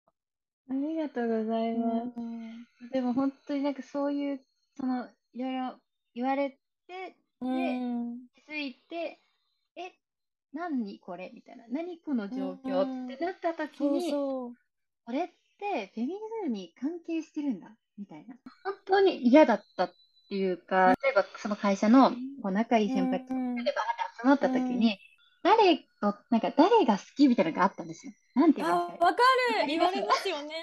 りがとうございます。でも本当になんかそういう、その、いろいろ言われて、で、気づいて、え、何これ？みたいな。何この状況？ってなった時に、そうそう。これってフェミニズムに関係してるんだ？みたいな。本当に嫌だったっていうか、例えばその会社のこう仲いい先輩と、例えば集まった時に、誰と、なんか誰が好きみたいなのがあったんですよ。なんて言いますかわかる言われますよね。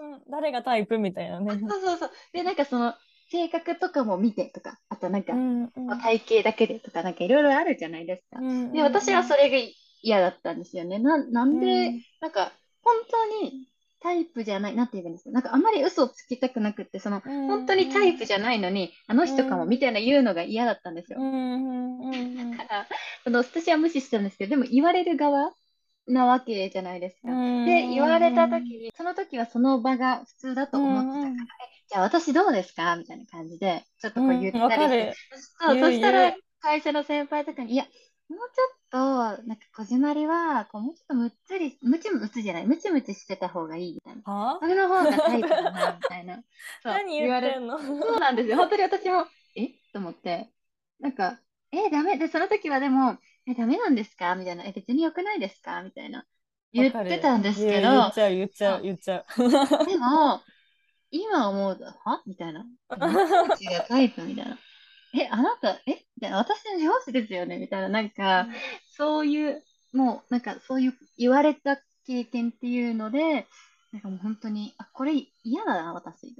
うん、誰がタイプみたいなね。そうそうそう。で、なんかその、性格とかも見てとか、あとなんか、うんうん、体型だけでとか、なんかいろいろあるじゃないですか。うんうんうん、で、私はそれが嫌だったんですよね。ななんで、うん、なんか、本当にタイプじゃない、なんて言うんですか、なんかあんまり嘘をつきたくなくって、その、本当にタイプじゃないのに、あの人かもみたいな言うのが嫌だったんですよ。だから、その私は無視したんですけど、でも言われる側なわけじゃないですか。で、言われた時に、その時はその場が普通だと思ってたから、じゃあ私どうですか？みたいな感じで、ちょっとこう言ったりして、そうそしたら会社の先輩とかに、いや、もうちょっと、なんか、こじまりは、こう、もうちょっとむっつり、むちむつじゃない、むちむちしてた方がいいみたいな。は？それの方がタイプだな、みたいな。そう何言ってんの？そうなんですよ。本当に私も、え？と思って。なんか、え、ダメで、その時はでも、え、ダメなんですか？みたいな。え、別に良くないですか？みたいな。言ってたんですけど。言っちゃう、言っちゃう、言っちゃう。でも、今思うと、は？みたいな。違うタイプみたいな。え、あなた、え？みたいな。私の上司ですよね？みたいな。なんか、そういう、もう、なんか、そういう言われた経験っていうので、なんかもう本当に、あ、これ嫌だな、私。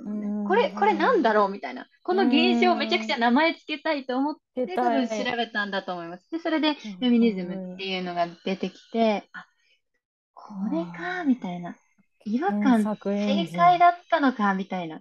これ、これなんだろう？みたいな。この現象をめちゃくちゃ名前つけたいと思って、多分調べたんだと思います。で、それで、フェミニズムっていうのが出てきて、あ、これか、みたいな。違和感、正解だったのか、みたいな。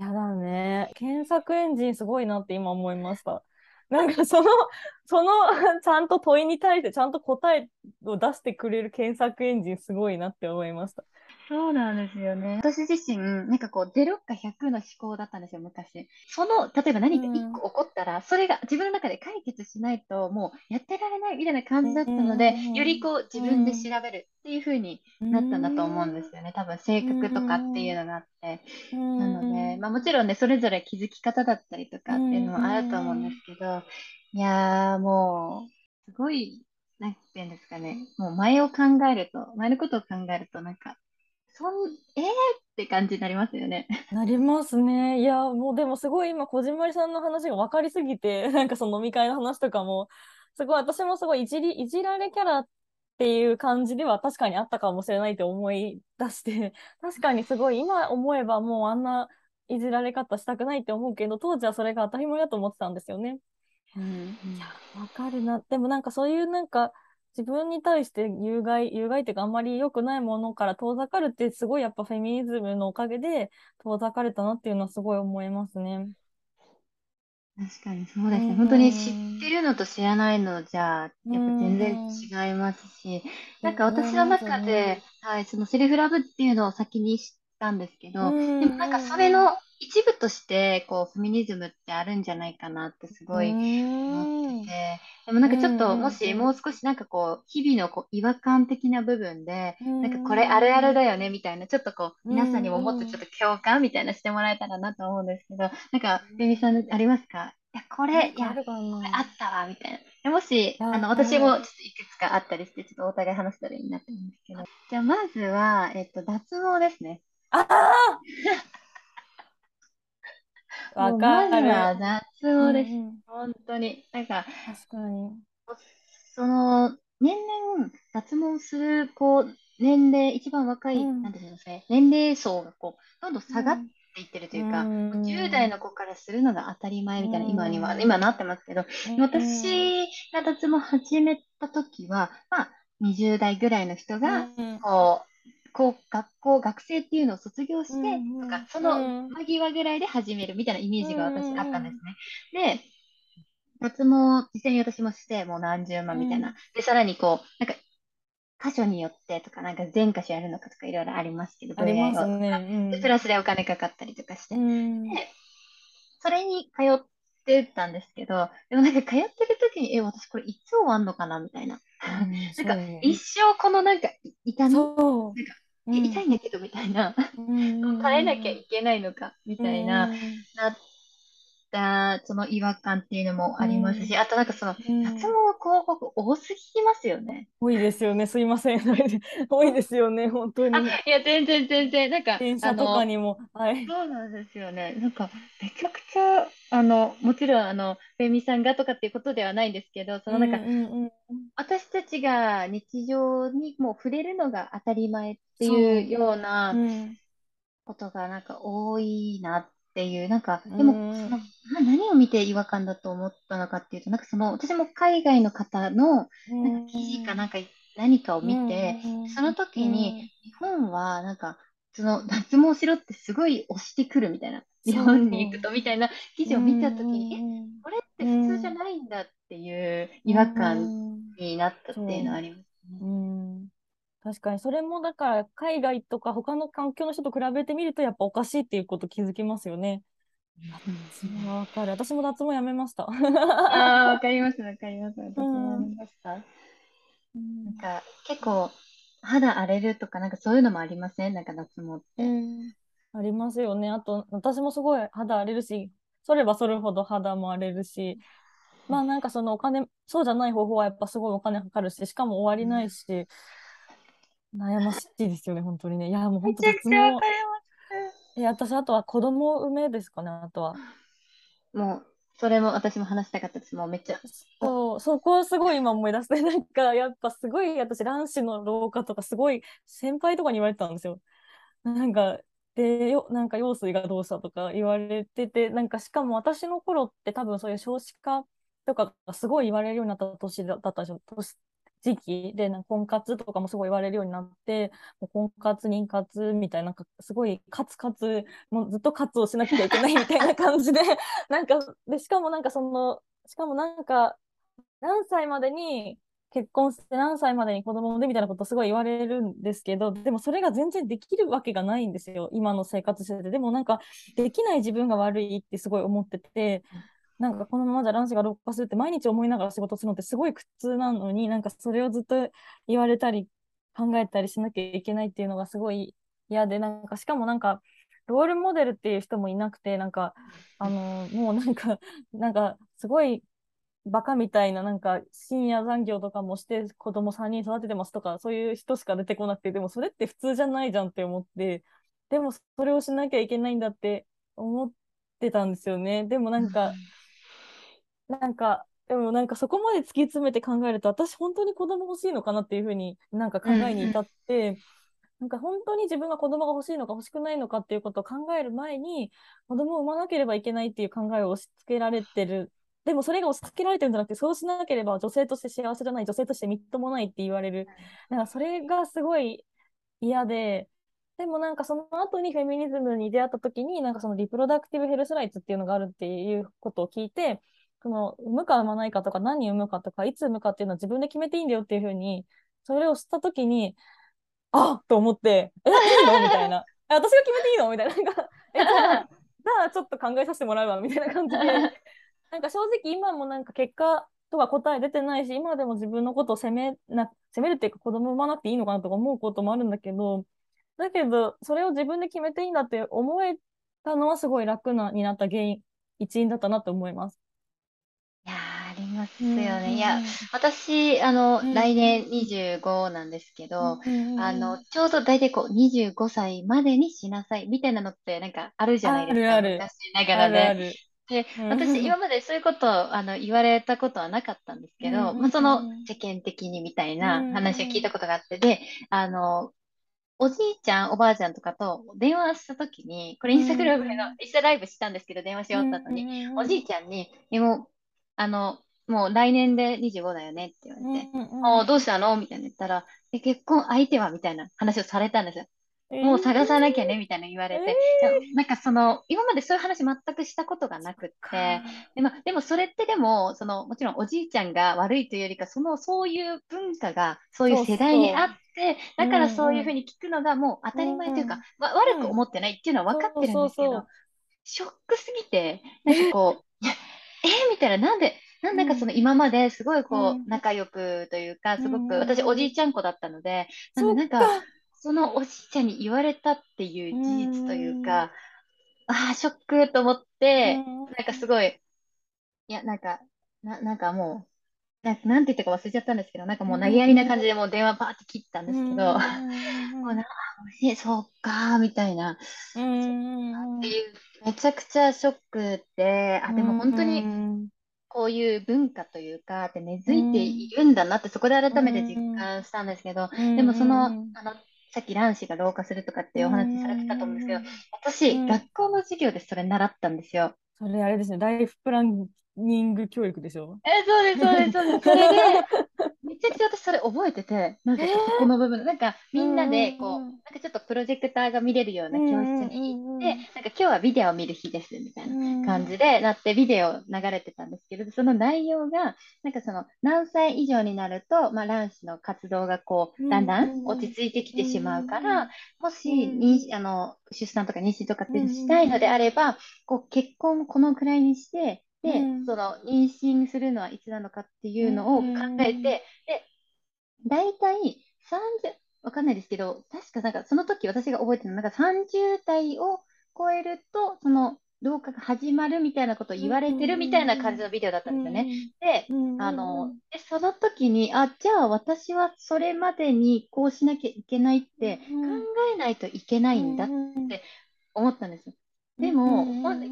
やだね。検索エンジンすごいなって今思いました。なんかその、その ちゃんと問いに対してちゃんと答えを出してくれる検索エンジンすごいなって思いました。そうなんですよね。私自身、なんかこう、0か100の思考だったんですよ、昔。その、例えば何か1個起こったら、うん、それが自分の中で解決しないと、もうやってられないみたいな感じだったので、うん、よりこう、自分で調べるっていう風になったんだと思うんですよね。多分、性格とかっていうのがあって。なので、まあもちろんね、それぞれ気づき方だったりとかっていうのもあると思うんですけど、いやー、もう、すごい、なんていうんですかね、もう前を考えると、前のことを考えると、なんか、そん、えーって感じになりますよね。なりますね。いや、もうでもすごい今、こじまりさんの話が分かりすぎて、なんかその飲み会の話とかも、すごい私もすごいいじり、いじられキャラっていう感じでは確かにあったかもしれないって思い出して、確かにすごい今思えばもうあんないじられ方したくないって思うけど、当時はそれが当たり前だと思ってたんですよね。うん、いや、わかるな。でもなんかそういうなんか、自分に対して有害、有害っていうかあんまり良くないものから遠ざかるってすごいやっぱフェミニズムのおかげで遠ざかれたなっていうのはすごい思いますね。確かにそうですね。本当に知ってるのと知らないのじゃ、やっぱ全然違いますし、なんか私の中で、はい、そのセルフラブっていうのを先に知ったんですけど、でもなんかそれの一部として、こう、フェミニズムってあるんじゃないかなってすごい思ってて、でもなんかちょっと、もしもう少しなんかこう、日々のこう違和感的な部分で、なんかこれあるあるだよねみたいな、ちょっとこう、皆さんにももっとちょっと共感みたいなしてもらえたらなと思うんですけど、なんか、ベミさんありますか？いや、これ、いや、あったわ、みたいな。もし、あの、私もちょっといくつかあったりして、ちょっとお互い話したらいいなと思うんですけど。じゃあ、まずは、えっと、脱毛ですね。ああわかる。まずは脱毛です。うん、本当に。なんか、確かに。その、年々脱毛する、こう、年齢、一番若い、うん、なんですかね、年齢層がこう、どんどん下がっていってるというか、うん、10代の子からするのが当たり前みたいな、今には、今なってますけど、私が脱毛始めた時は、まあ、20代ぐらいの人が、こう、こう学校、学生っていうのを卒業して、とか、その間際ぐらいで始めるみたいなイメージが私あったんですね。で、脱毛、実際に私もして、もう何十万みたいな。で、さらにこう、なんか、箇所によってとか、なんか全箇所やるのかとかいろいろありますけど、ありますね。で、プラスでお金かかったりとかして。で、それに通ってたんですけど、でもなんか通ってる時に、え、私これいつ終わんのかなみたいな。なんか一生このなんか痛み、なんか痛いんだけどみたいな、耐えなきゃいけないのかみたいな、なったその違和感っていうのもありますし、あとなんかその、脱毛広告多すぎますよね。多いですよね、すいません。多いですよね、本当に。いや、全然全然、なんか、電車とかにも。はい。そうなんですよね。なんか、めちゃくちゃ、あの、もちろん、あの、フェミさんがとかっていうことではないんですけど、そのなんか、うんうんうん、私たちが日常にもう触れるのが当たり前っていうようなことがなんか多いなっていう、なんか、でも、その何を見て違和感だと思ったのかっていうと、なんかその、私も海外の方の、なんか記事かなんか何かを見て、その時に、日本はなんか、その脱毛しろってすごい押してくるみたいな、日本に行くとみたいな記事を見た時に、え、これって普通じゃないんだっていう違和感になったっていうのはありますね。うん確かにそれもだから海外とか他の環境の人と比べてみるとやっぱおかしいっていうこと気づきますよね。わかる。私も脱毛やめました。ああ、わかります、わかります。私もやめました。なんか結構肌荒れるとかなんかそういうのもありません？なんか脱毛って。ありますよね。あと私もすごい肌荒れるし、そればそれほど肌も荒れるし、まあなんかそのお金、そうじゃない方法はやっぱすごいお金かかるし、しかも終わりないし、うん、悩ましいですよね、本当にね。いや、もう本当脱毛。え、私、あとは子供を産めですかね、あとは。もう、それも私も話したかったです。もうめっちゃ。そう、そこをすごい今思い出して、なんか、やっぱすごい、私、卵子の老化とか、すごい先輩とかに言われてたんですよ。なんか、で、よ、なんか羊水がどうしたとか言われてて、なんかしかも私の頃って多分そういう少子化とかがすごい言われるようになった年だったでしょ。年時期で、婚活とかもすごい言われるようになって、もう婚活、妊活みたいな、なんかすごいカツカツ、もうずっとカツをしなきゃいけないみたいな感じで、なんか、で、しかもなんかその、しかもなんか、何歳までに結婚して何歳までに子供でみたいなことすごい言われるんですけど、でもそれが全然できるわけがないんですよ、今の生活してて。でもなんか、できない自分が悪いってすごい思ってて、なんかこのままじゃ卵子が老化するって毎日思いながら仕事するのってすごい苦痛なのに、なんかそれをずっと言われたり考えたりしなきゃいけないっていうのがすごい嫌で、なんかしかもなんか、ロールモデルっていう人もいなくて、なんか、あのもうなんか、なんか、すごいバカみたいな、なんか、深夜残業とかもして子供3人育ててますとか、そういう人しか出てこなくて、でもそれって普通じゃないじゃんって思って、でもそれをしなきゃいけないんだって思ってたんですよね。でもなんか、なんか、でもなんかそこまで突き詰めて考えると、私本当に子供欲しいのかなっていうふうになんか考えに至って、なんか本当に自分が子供が欲しいのか欲しくないのかっていうことを考える前に、子供を産まなければいけないっていう考えを押し付けられてる。でもそれが押し付けられてるんじゃなくて、そうしなければ女性として幸せじゃない、女性としてみっともないって言われる。だからそれがすごい嫌で、でもなんかその後にフェミニズムに出会った時に、なんかそのリプロダクティブヘルスライツっていうのがあるっていうことを聞いて、その産むか産まないかとか何産むかとかいつ産むかっていうのは自分で決めていいんだよっていうふうに、それを知った時に、あっと思って、え、いいの？みたいな。私が決めていいの？みたいな。なんか、え、じゃあ、じゃあちょっと考えさせてもらうわ、みたいな感じで。なんか正直今もなんか結果とか答え出てないし、今でも自分のことを責めな、責めるっていうか子供産まなくていいのかなとか思うこともあるんだけど、だけど、それを自分で決めていいんだって思えたのはすごい楽なになった原因、一因だったなと思います。いやありますよね。いや、私、あの、来年25なんですけど、あの、ちょうど大体こう、25歳までにしなさいみたいなのってなんかあるじゃないですか。あるある。昔なが。あるある。で、私、今までそういうことをあの言われたことはなかったんですけど、まあ、その世間的にみたいな話を聞いたことがあって、で、あの、おじいちゃん、おばあちゃんとかと電話したときに、これインスタグラムの、インスタライブしたんですけど、電話し終わった後に、おじいちゃんに、でも、あの、もう来年で25だよねって言われて、おどうしたの？みたいな言ったら、結婚相手は？みたいな話をされたんですよ。もう探さなきゃねみたいな言われて、えー、なんかその今までそういう話全くしたことがなくって。で,、までもそれってでもそのもちろんおじいちゃんが悪いというよりかそのそういう文化がそういう世代にあってだからそういうふうに聞くのがもう当たり前というか、うんうん、悪く思ってないっていうのは分かってるんですけどショックすぎてなんかこうえー、みたいな。なんでなんだかその今まですごいこう仲良くというか、すごく私おじいちゃん子だったので、なんか。そのおじいちゃんに言われたっていう事実というか、ああ、ショックと思って、なんかすごい、いや、なんか、な、なんかもう、ななんて言ったか忘れちゃったんですけど、なんかもう投げやりな感じでもう電話バーって切ったんですけど、もうな、え、そうか、みたいな、っていう、めちゃくちゃショックで、あ、でも本当に、こういう文化というか、で根付いているんだなって、そこで改めて実感したんですけど、でもその、あの、さっき卵子が老化するとかっていうお話されてたと思うんですけど、私、学校の授業でそれ習ったんですよ。それあれですね、ライフプランニング教育でしょ？え、そうです、そうです、そうです。それで、めちゃくちゃ私それ覚えてて、なんかここの部分、なんかみんなでこう、なんかちょっとプロジェクターが見れるような教室に行って、なんか今日はビデオを見る日ですみたいな感じでなってビデオ流れてたんですけど、その内容が、なんかその何歳以上になると、まあ卵子の活動がこう、だんだん落ち着いてきてしまうから、もし妊あの出産とか妊娠とかってしたいのであれば、こう結婚このくらいにして、で、うん、その妊娠するのはいつなのかっていうのを考えて、で大体30、わかんないですけど、確かなんかその時私が覚えてるのは、なんか30代を超えると、その老化が始まるみたいなことを言われてるみたいな感じのビデオだったんですよね。で、あの、でその時に、あ、じゃあ私はそれまでにこうしなきゃいけないって考えないといけないんだって思ったんですよ。でも、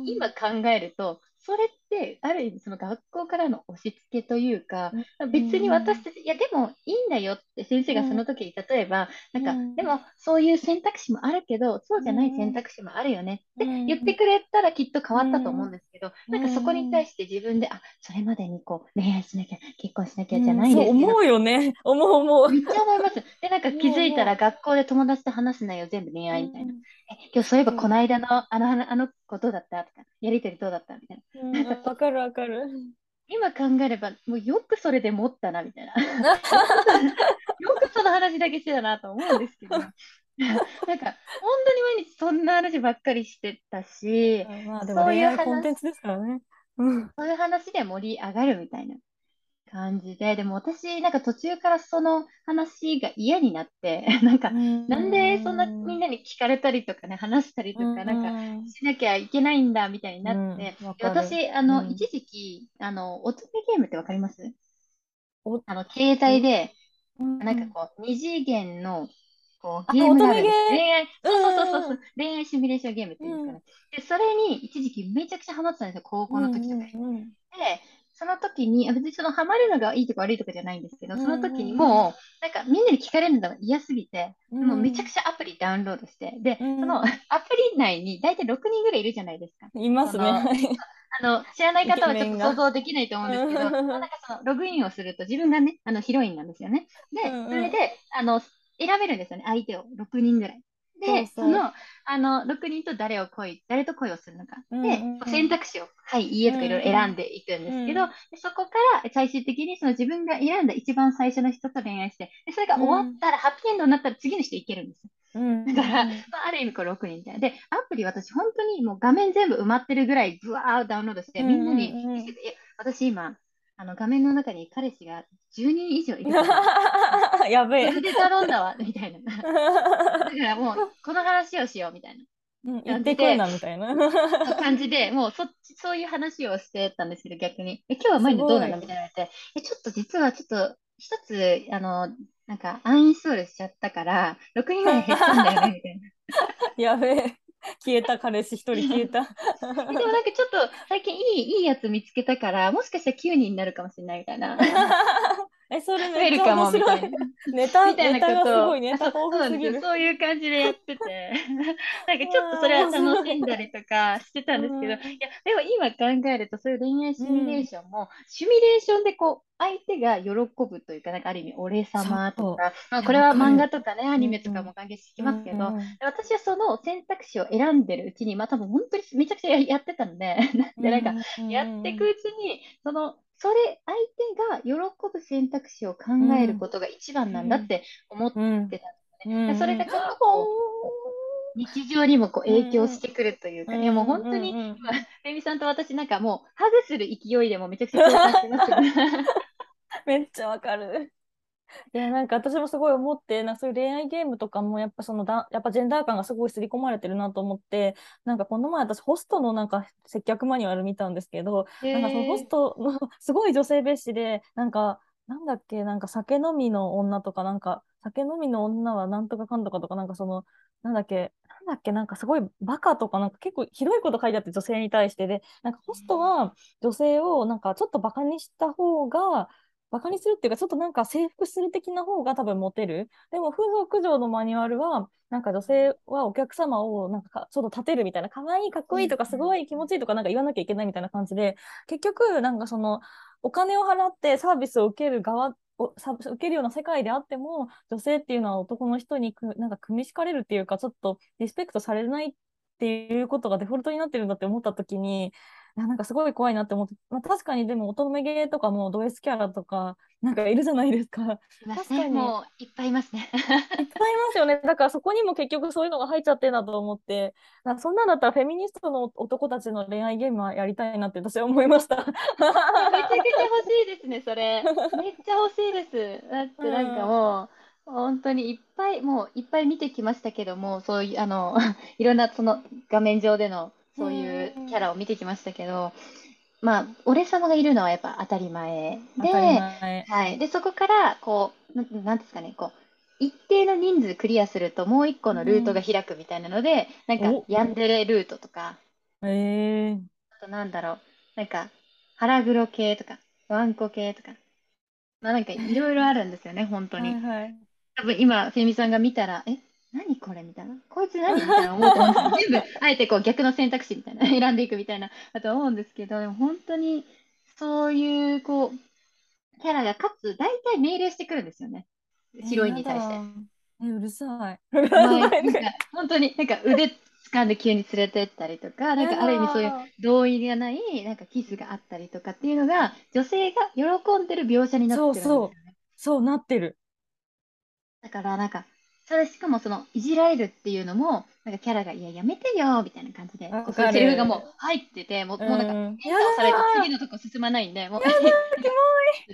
今考えると、それってある意味その学校からの押し付けというか、別に私たち、いやでもいいんだよって先生がその時に例えば、なんか、でもそういう選択肢もあるけど、そうじゃない選択肢もあるよねって言ってくれたらきっと変わったと思うんですけど、なんかそこに対して自分で、あ、それまでにこう恋愛しなきゃ、結婚しなきゃじゃないですけど、思うよね。思う思う。めっちゃ思います。で、なんか気づいたら学校で友達と話す内容全部恋愛みたいな。え、今日そういえばこの間のあの、あの子どうだった？とか、やりとりどうだった？みたいな。なん。かわかるわかる。今考えれば、もうよくそれで持ったなみたいな。よくその話だけしてたなと思うんですけど。なんか、本当に毎日そんな話ばっかりしてたし、まあでも恋愛コンテンツですからね。そういう話で盛り上がるみたいな。感じで、でも私、なんか途中からその話が嫌になって、なんか、なんでそんなみんなに聞かれたりとかね、話したりとか、なんかしなきゃいけないんだみたいになって、私、あの、一時期、あの、乙女ゲームってわかります？あの、携帯で、なんかこう、二次元の、こう、ゲーム。がある恋愛、そうそうそうそう、恋愛シミュレーションゲームっていうんですかね。で、それに一時期めちゃくちゃハマってたんですよ、高校の時とか。で、その時に、別にそのハマるのがいいとか悪いとかじゃないんですけど、その時にもう、なんかみんなに聞かれるのが嫌すぎて、もうめちゃくちゃアプリダウンロードして、で、そのアプリ内に大体6人ぐらいいるじゃないですか。いますね。あの、知らない方はちょっと想像できないと思うんですけど、なんかそのログインをすると自分がね、あのヒロインなんですよね。で、それで、あの、選べるんですよね、相手を6人ぐらい。で、その、あの、6人と誰を恋、誰と恋をするのか。で、選択肢を、はい、いいえとかいろいろ選んでいくんですけど、そこから最終的にその自分が選んだ一番最初の人と恋愛して、でそれが終わったら、ハッピーエンドになったら次の人いけるんですよ。だから、まあ、ある意味これ6人みたいな。で、アプリ私本当にもう画面全部埋まってるぐらいブワーダウンロードして、みんなに見せて、私今、あの画面の中に彼氏が10人以上いるから。やべえ。それで頼んだわ、みたいな。だからもう、この話をしよう、みたいな。うん、言ってこいなみたいな感じで、もうそそういう話をしてたんですけど、逆に。え今日は毎日どうなの？みたいなて、え、ちょっと実はちょっと、一つ、あの、なんか、アンインストールしちゃったから、6人ぐらい減ったんだよね、みたいな。やべえ。消えた彼氏一人消えた。でもなんかちょっと最近いいいいやつ見つけたからもしかしたら9人になるかもしれないみたいな。え、それめっちゃ面白い。ネタみたいなこと。を、ネタ そうそういう感じでやってて、なんかちょっとそれは楽しんだりとかしてたんですけど、いや、でも今考えると、そういう恋愛シミュレーションも、シミュレーションでこう、相手が喜ぶというか、なんかある意味、俺様とか、まあ、これは漫画とかね、アニメとかも関係してきますけど、私はその選択肢を選んでるうちに、まあ多分本当にめちゃくちゃやってたので、で、なんか、やっていくうちに、その、それ、相手が喜ぶ選択肢を考えることが一番なんだって思ってたんですね。それがちょっとこう、日常にもこう影響してくるというか、いやもう本当に、今、レミさんと私なんかもう、ハグする勢いでもめちゃくちゃ共感してます。めっちゃわかる。いや、なんか私もすごい思って、なんかそういう恋愛ゲームとかもやっぱそのだ、やっぱジェンダー感がすごい刷り込まれてるなと思って、なんかこの前私ホストのなんか接客マニュアル見たんですけど、なんかそのホストの すごい女性蔑視で、なんか、なんだっけ、なんか酒飲みの女とか、なんか酒飲みの女はなんとかかんとかとか、なんかその、なんだっけ、なんだっけ、なんかすごいバカとか、なんか結構ひどいこと書いてあって女性に対してで、なんかホストは女性をなんかちょっとバカにした方が、バカにするっていうか、ちょっとなんか征服する的な方が多分モテる。でも、風俗嬢のマニュアルは、なんか女性はお客様をなんかちょっと立てるみたいな、可愛いかっこいいとか、すごい気持ちいいとかなんか言わなきゃいけないみたいな感じで、結局、なんかその、お金を払ってサービスを受ける側を受けるような世界であっても、女性っていうのは男の人にくなんか組み敷かれるっていうか、ちょっとリスペクトされないっていうことがデフォルトになってるんだって思った時に、やなんかすごい怖いなって思って、まあ、確かにでも乙女芸とかもド S キャラとかなんかいるじゃないですか。確かにもういっぱいいますね。いっぱいいますよね。だからそこにも結局そういうのが入っちゃってんだと思って、なんかそんなんだったらフェミニストの男たちの恋愛ゲームはやりたいなって私は思いました。めちゃくちゃくちゃ欲しいですね、それ。めっちゃ欲しいです。だってなんかもう、本当にいっぱい、もういっぱい見てきましたけども、そういう、あの、いろんなその画面上でのそういうキャラを見てきましたけど、まあ、俺様がいるのはやっぱ当たり前で、はい。で、そこから、こう、ななんですかね、こう、一定の人数クリアするともう一個のルートが開くみたいなので、なんか、ヤンデレルートとか、え。ー、あとなんだろう、なんか、腹黒系とか、ワンコ系とか、まあなんかいろいろあるんですよね、本当に。はいはい、多分今、フェミさんが見たら、え、何これみたいな。こいつ何みたいな思うと思うんです 全部、あえてこう逆の選択肢みたいな、選んでいくみたいな、だと思うんですけど、でも本当に、そういう、こう、キャラが、かつ、大体命令してくるんですよね。ヒロインに対して。え、うるさい。なんか本当に、なんか腕掴んで急に連れてったりとか、なんかある意味そういう同意がない、なんかキスがあったりとかっていうのが、女性が喜んでる描写になってるんですよね。そうそう。そうなってる。だからなんか、それしかもそのいじられるっていうのもなんかキャラが「いややめてよ」みたいな感じでこうセリフがもう入っててもう,、もうなんか変化をされて次のとこ進まないんでもう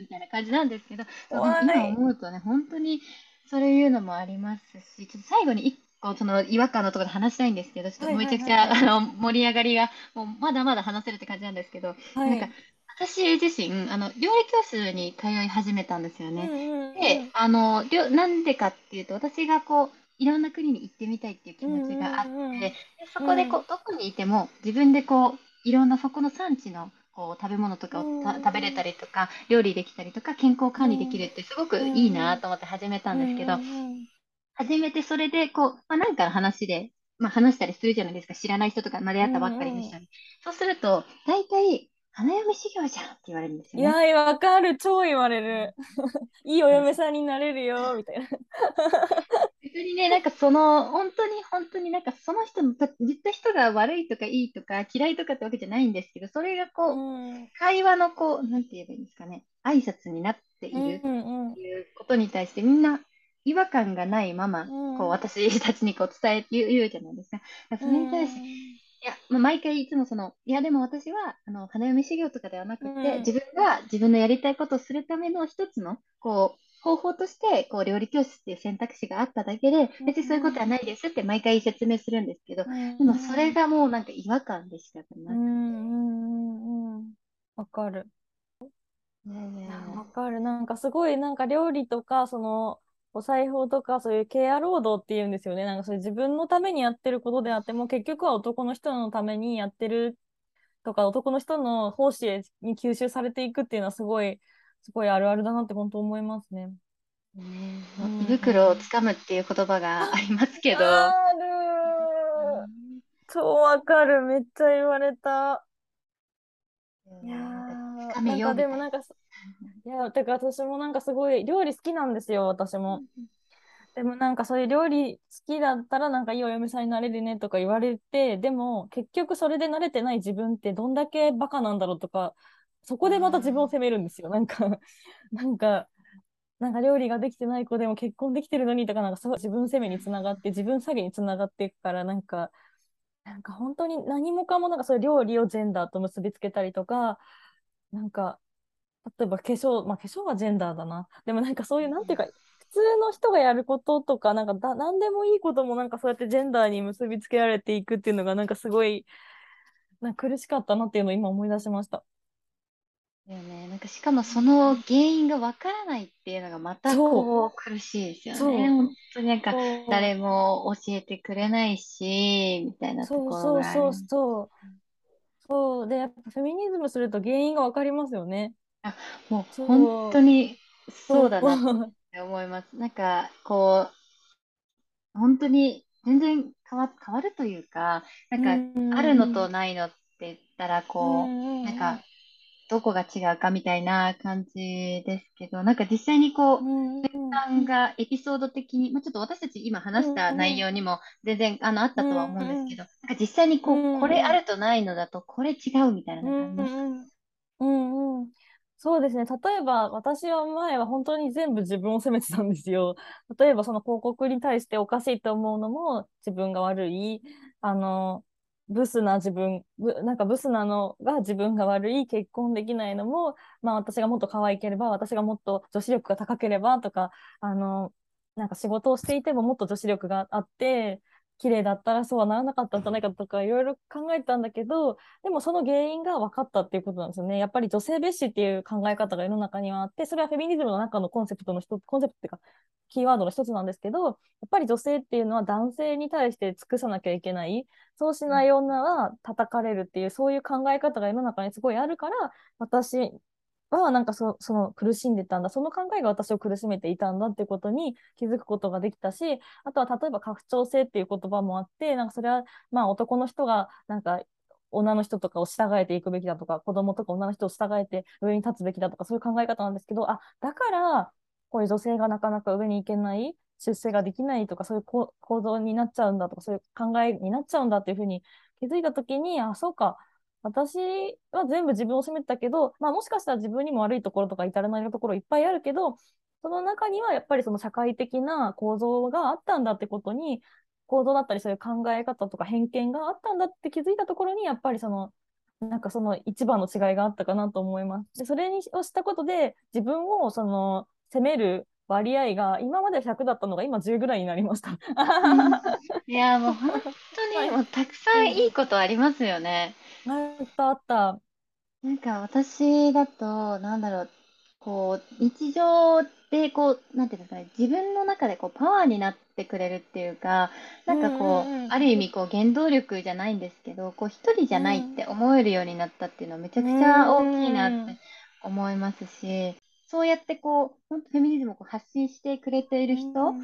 みたいな感じなんですけど今思うとね本当にそういうのもありますしちょっと最後に一個その違和感のところで話したいんですけどちょっとめちゃくちゃ、あの盛り上がりがもうまだまだ話せるって感じなんですけど、はい、なんか私自身、あの、料理教室に通い始めたんですよね。で、あの、りょなんでかっていうと、私がこう、いろんな国に行ってみたいっていう気持ちがあって、でそこでこう、どこにいても、自分でこう、いろんなそこの産地のこう食べ物とかを食べれたりとか、料理できたりとか、健康管理できるってすごくいいなと思って始めたんですけど、初めてそれで、こう、まあ、なんかの話で、まあ、話したりするじゃないですか。知らない人とか、まで会ったばっかりの人に。そうすると、大体、花嫁修行じゃんって言われるんですよ、ね。いや、わかる。超言われる。いいお嫁さんになれるよ、みたいな。別にね、なんかその、本当に本当になんかその人の、言った人が悪いとかいいとか嫌いとかってわけじゃないんですけど、それがこう、うん、会話のこう、なんて言えばいいんですかね、挨拶になっているっていうことに対してみんな違和感がないまま、うん、こう私たちにこう伝え、言う言うじゃないですか。それに対して、いや、まあ、毎回いつもその、いや、でも私は、あの、花嫁修行とかではなくて、うん、自分が自分のやりたいことをするための一つの、こう、方法として、こう、料理教室っていう選択肢があっただけで、別にそういうことはないですって毎回説明するんですけど、うん、でもそれがもうなんか違和感でしたかな。うんうんうん。わかる。わかる。なんかすごい、なんか料理とか、その、お裁縫とかそういうケア労働っていうんですよね。なんかそれ自分のためにやってることであっても結局は男の人のためにやってるとか男の人の奉仕に吸収されていくっていうのはすごいすごいあるあるだなって本当思いますね。ね胃袋をつかむっていう言葉がありますけど。ある超わかるめっちゃ言われた。いやなんかでもなんかいや、てか私もなんかすごい料理好きなんですよ、私も。でもなんかそういう料理好きだったらなんかいいお嫁さんになれるねとか言われて、でも結局それで慣れてない自分ってどんだけバカなんだろうとか、そこでまた自分を責めるんですよ。なんか、なんか、なんか料理ができてない子でも結婚できてるのにとか、なんかそう自分責めにつながって、自分詐欺につながっていくから、なんか、なんか本当に何もかもなんかそういう料理をジェンダーと結びつけたりとか、なんか例えば化粧、まあ、化粧はジェンダーだな。でもなんかそういう、なんていうか、普通の人がやることとか、なんかだ、なんでもいいこともなんかそうやってジェンダーに結びつけられていくっていうのが、なんかすごい、なんか苦しかったなっていうのを今思い出しました。だよね。なんかしかもその原因がわからないっていうのがまたこう苦しいですよね。本当になんか誰も教えてくれないし、みたいなところがそうそうそうそう。そう。で、やっぱフェミニズムすると原因がわかりますよね。あ、もう本当にそうだなって思います。なんか、こう、本当に全然変わ、変わるというか、なんか、あるのとないのって言ったら、こう、なんか、どこが違うかみたいな感じですけど、なんか実際にこう、さんがエピソード的に、まあ、ちょっと私たち今話した内容にも全然あのあったとは思うんですけど、なんか実際にこう、これあるとないのだとこれ違うみたいな感じです。うんうんそうですね。例えば、私は前は本当に全部自分を責めてたんですよ。例えば、その広告に対しておかしいと思うのも自分が悪い。あの、ブスな自分、なんかブスなのが自分が悪い、結婚できないのも、まあ私がもっと可愛ければ、私がもっと女子力が高ければとか、あの、なんか仕事をしていてももっと女子力があって、綺麗だったらそうはならなかったんじゃないかとかいろいろ考えたんだけどでもその原因が分かったっていうことなんですよね。やっぱり女性蔑視っていう考え方が世の中にはあってそれはフェミニズムの中のコンセプトの一つコンセプトっていうかキーワードの一つなんですけどやっぱり女性っていうのは男性に対して尽くさなきゃいけないそうしない女は叩かれるっていうそういう考え方が世の中にすごいあるから私はなんかそその苦しんでたんだ。その考えが私を苦しめていたんだっていうことに気づくことができたしあとは例えば拡張性っていう言葉もあってなんかそれはまあ男の人がなんか女の人とかを従えていくべきだとか子供とか女の人を従えて上に立つべきだとかそういう考え方なんですけどあだからこういう女性がなかなか上に行けない出世ができないとかそういう構造になっちゃうんだとかそういう考えになっちゃうんだっていうふうに気づいた時にあそうか。私は全部自分を責めてたけど、まあ、もしかしたら自分にも悪いところとか至らないところいっぱいあるけど、その中にはやっぱりその社会的な構造があったんだってことに、構造だったりそういう考え方とか偏見があったんだって気づいたところに、やっぱりその、なんかその一番の違いがあったかなと思います。で、それにをしたことで、自分をその責める割合が今まで100だったのが今10ぐらいになりました。いやもう本当に もうたくさんいいことありますよね。あったあった。なんか私だと、なんだろう、こう、日常でこう、なんていうんですかね、自分の中でこうパワーになってくれるっていうか、なんかこう、うんうんうん、ある意味こう原動力じゃないんですけど、こう一人じゃないって思えるようになったっていうのはめちゃくちゃ大きいなって思いますし、そうやってこう、本当フェミニズムを発信してくれている人が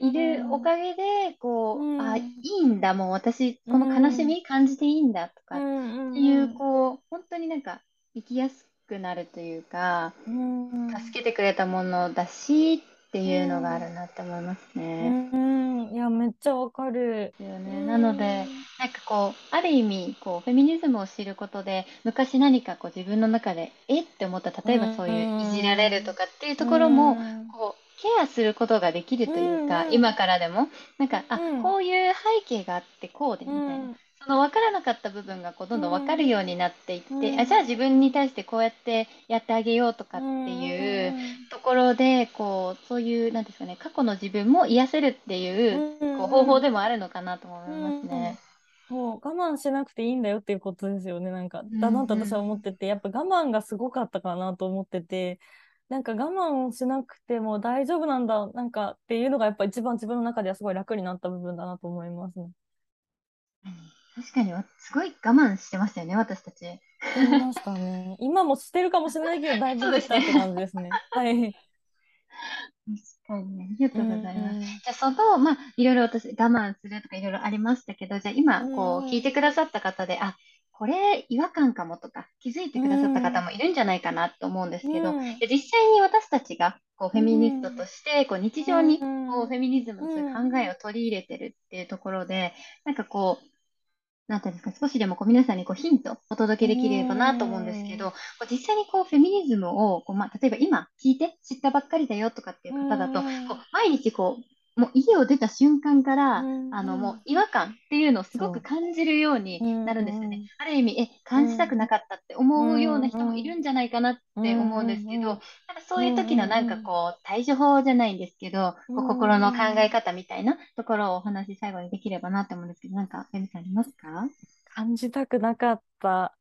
いるおかげで、こう、うん、あ、いいんだ、もう私、この悲しみ感じていいんだとかっていう、こう、本当になんか生きやすくなるというか、助けてくれたものだしっていうのがあるなって思いますね。うん、いや、めっちゃわかる。よね。なので、なんかこう、ある意味、こう、フェミニズムを知ることで、昔何かこう自分の中で、え？って思った、例えばそういういじられるとかっていうところも、こう、ケアすることができるというか、今からでも、なんか、あ、こういう背景があってこうで、みたいな。その分からなかった部分がこうどんどん分かるようになっていって、うん、あじゃあ自分に対してこうやってやってあげようとかっていうところでこうそういうなんですかね過去の自分も癒せるっていうこう方法でもあるのかなと思いますね。そう我慢しなくていいんだよっていうことですよね。なんかだなと私は思ってて、やっぱ我慢がすごかったかなと思っててなんか我慢をしなくても大丈夫なんだなんかっていうのがやっぱ一番自分の中ではすごい楽になった部分だなと思いますね。確かに、すごい我慢してましたよね、私たち。してましたね。今もしてるかもしれないけど、だいぶできたって感じですね。はい。確かに、ありがとうございます。じゃあ、その、まあ、いろいろ私、我慢するとかいろいろありましたけど、じゃあ今、こう、聞いてくださった方で、あ、これ違和感かもとか気づいてくださった方もいるんじゃないかなと思うんですけど、で実際に私たちがこうフェミニストとしてこう日常にこうフェミニズムのそういう考えを取り入れてるっていうところで、なんかこうなんていうんですか、少しでもこう皆さんにこうヒントをお届けできればなと思うんですけど、こう実際にこうフェミニズムをこう、まあ、例えば今聞いて知ったばっかりだよとかっていう方だと、こう毎日こうもう家を出た瞬間から、あの、もう違和感っていうのをすごく感じるようになるんですよね。ある意味、え、感じたくなかったって思うような人もいるんじゃないかなって思うんですけど、なんかそういう時のなんかこう、対処法じゃないんですけど、こう心の考え方みたいなところをお話最後にできればなって思うんですけど、なんか、エミさんありますか？感じたくなかった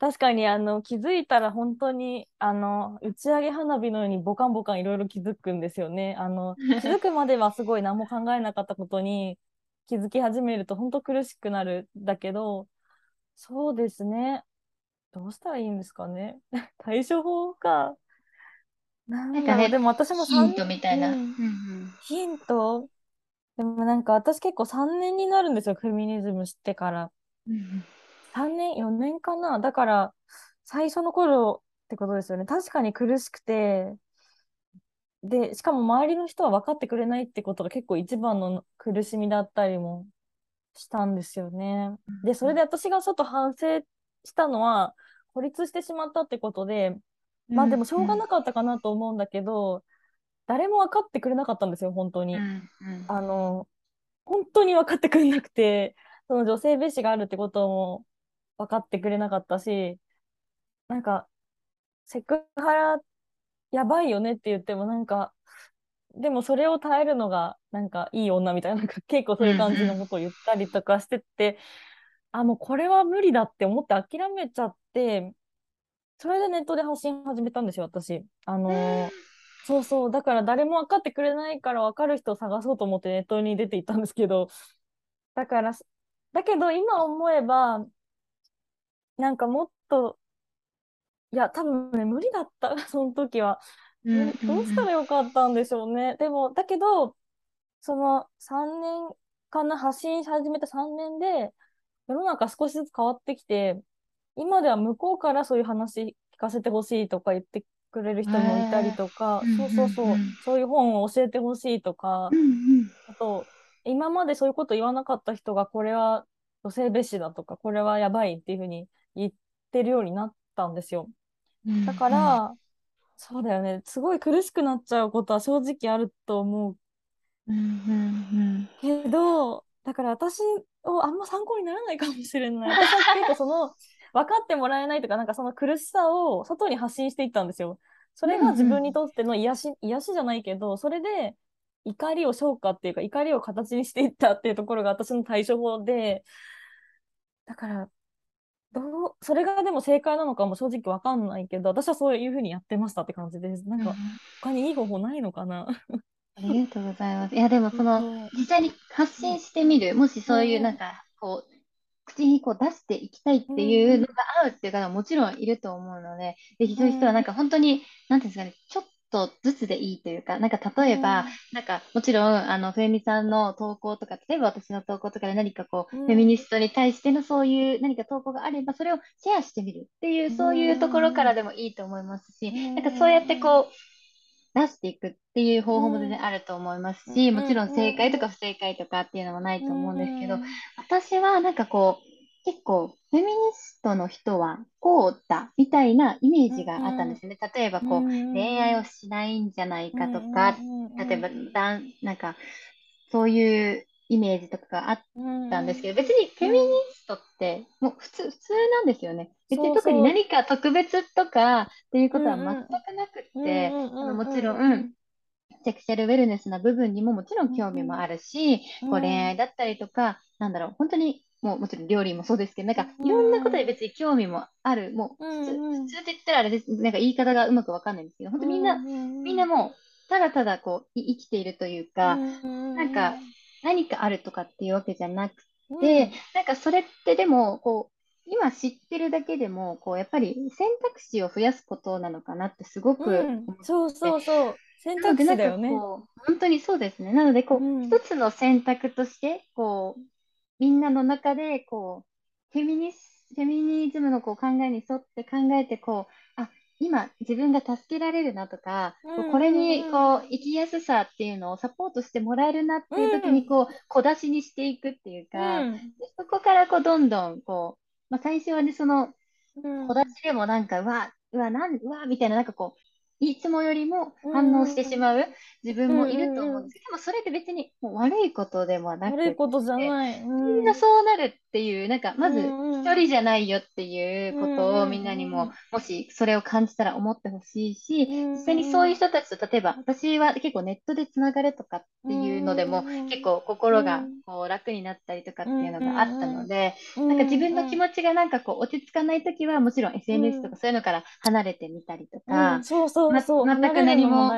確かにあの気づいたら本当にあの打ち上げ花火のようにボカンボカンいろいろ気づくんですよね。あの 気づくまではすごい何も考えなかったことに気づき始めると本当苦しくなるだけどそうですねどうしたらいいんですかね 対処法か。なんかね、でも私もヒントみたいな。うん、ヒント？でもなんか私結構3年になるんですよ、フェミニズム知ってから。うん3年、4年かな。だから、最初の頃ってことですよね。確かに苦しくて、で、しかも周りの人は分かってくれないってことが結構一番の苦しみだったりもしたんですよね。で、それで私がちょっと反省したのは、孤立してしまったってことで、まあでもしょうがなかったかなと思うんだけど、誰も分かってくれなかったんですよ、本当に。あの、本当に分かってくれなくて、その女性蔑視があるってことも分かってくれなかったし、なんか、セクハラやばいよねって言ってもなんか、でもそれを耐えるのがなんかいい女みたいな、なんか結構そういう感じのことを言ったりとかしてて、あ、もうこれは無理だって思って諦めちゃって、それでネットで発信始めたんですよ、私。あのー、そうそう、だから誰も分かってくれないから分かる人を探そうと思ってネットに出ていったんですけど、だから、だけど今思えば、なんかもっと、いや、多分ね、無理だった、その時は。どうしたらよかったんでしょうね。でも、だけど、その3年かな、発信し始めた3年で、世の中少しずつ変わってきて、今では向こうからそういう話聞かせてほしいとか言ってくれる人もいたりとか、そうそうそう、そういう本を教えてほしいとか、あと、今までそういうこと言わなかった人が、これは女性蔑視だとか、これはやばいっていうふうに言ってるようになったんですよ。だから、そうだよね。すごい苦しくなっちゃうことは正直あると思う。けど、だから私をあんま参考にならないかもしれない。私は結構その、分かってもらえないとか、なんかその苦しさを外に発信していったんですよ。それが自分にとっての癒し、癒しじゃないけど、それで怒りを消化っていうか、怒りを形にしていったっていうところが私の対処法で、だから、どう、それがでも正解なのかも正直わかんないけど、私はそういうふうにやってましたって感じです。なんか、他にいい方法ないのかな？ありがとうございます。いや、でもその、実際に発信してみる、もしそういうなんか、こう、口にこう出していきたいっていうのが合うっていう方ももちろんいると思うので、ぜひそういう人はなんか本当に、なんていうんですかね、ちょっとずつでいいというか、なんか例えば、なんかもちろん、あの、フェミさんの投稿とか、例えば私の投稿とかで何かこう、フェミニストに対してのそういう何か投稿があれば、それをシェアしてみるっていう、そういうところからでもいいと思いますし、なんかそうやってこう、出していくっていう方法も全然あると思いますし、もちろん正解とか不正解とかっていうのもないと思うんですけど、私はなんかこう、結構フェミニストの人はこうだみたいなイメージがあったんですね。例えばこう、恋愛をしないんじゃないかとか、例えばだんなんかそういうイメージとかがあったんですけど、別にフェミニストってもう普通、普通なんですよね。別に特に何か特別とかっていうことは全くなくって、もちろん、セクシャルウェルネスな部分にももちろん興味もあるし、こう恋愛だったりとか、なんだろう、本当にもうもちろん料理もそうですけど、なんかいろんなことに別に興味もある、もう普通,、普通って言ったらあれです、なんか言い方がうまくわかんないんですけど、本当みんな、みんなもうただただこう生きているというか、なんか何かあるとかっていうわけじゃなくて、なんかそれってでもこう今知ってるだけでもこうやっぱり選択肢を増やすことなのかなってすごく、うん、そうそうそう。選択肢だよね。本当にそうですね。なのでこう、うん、一つの選択としてこうみんなの中で、こう、フェミニス、フェミニズムのこう考えに沿って考えて、こう、あ、今自分が助けられるなとか、うん、これにこう生きやすさっていうのをサポートしてもらえるなっていう時にこう、小出しにしていくっていうか、うん、そこからこうどんどんこう、まあ、最初はねその小出しでもなんか、うわうわなんうわみたいななんかこういつもよりも反応してしまう自分もいると思うんです。けど、でもそれって別にもう悪いことでもなくて、悪いことじゃない。みんなそうなるっていう、なんかまず一人じゃないよっていうことをみんなにも、もしそれを感じたら思ってほしいし、実際にそういう人たちと、例えば私は結構ネットでつながるとかっていうのでも、結構心がこう楽になったりとかっていうのがあったので、なんか自分の気持ちがなんかこう落ち着かないときは、もちろん SNS とかそういうのから離れてみたりとか、そうそうま、全く何も、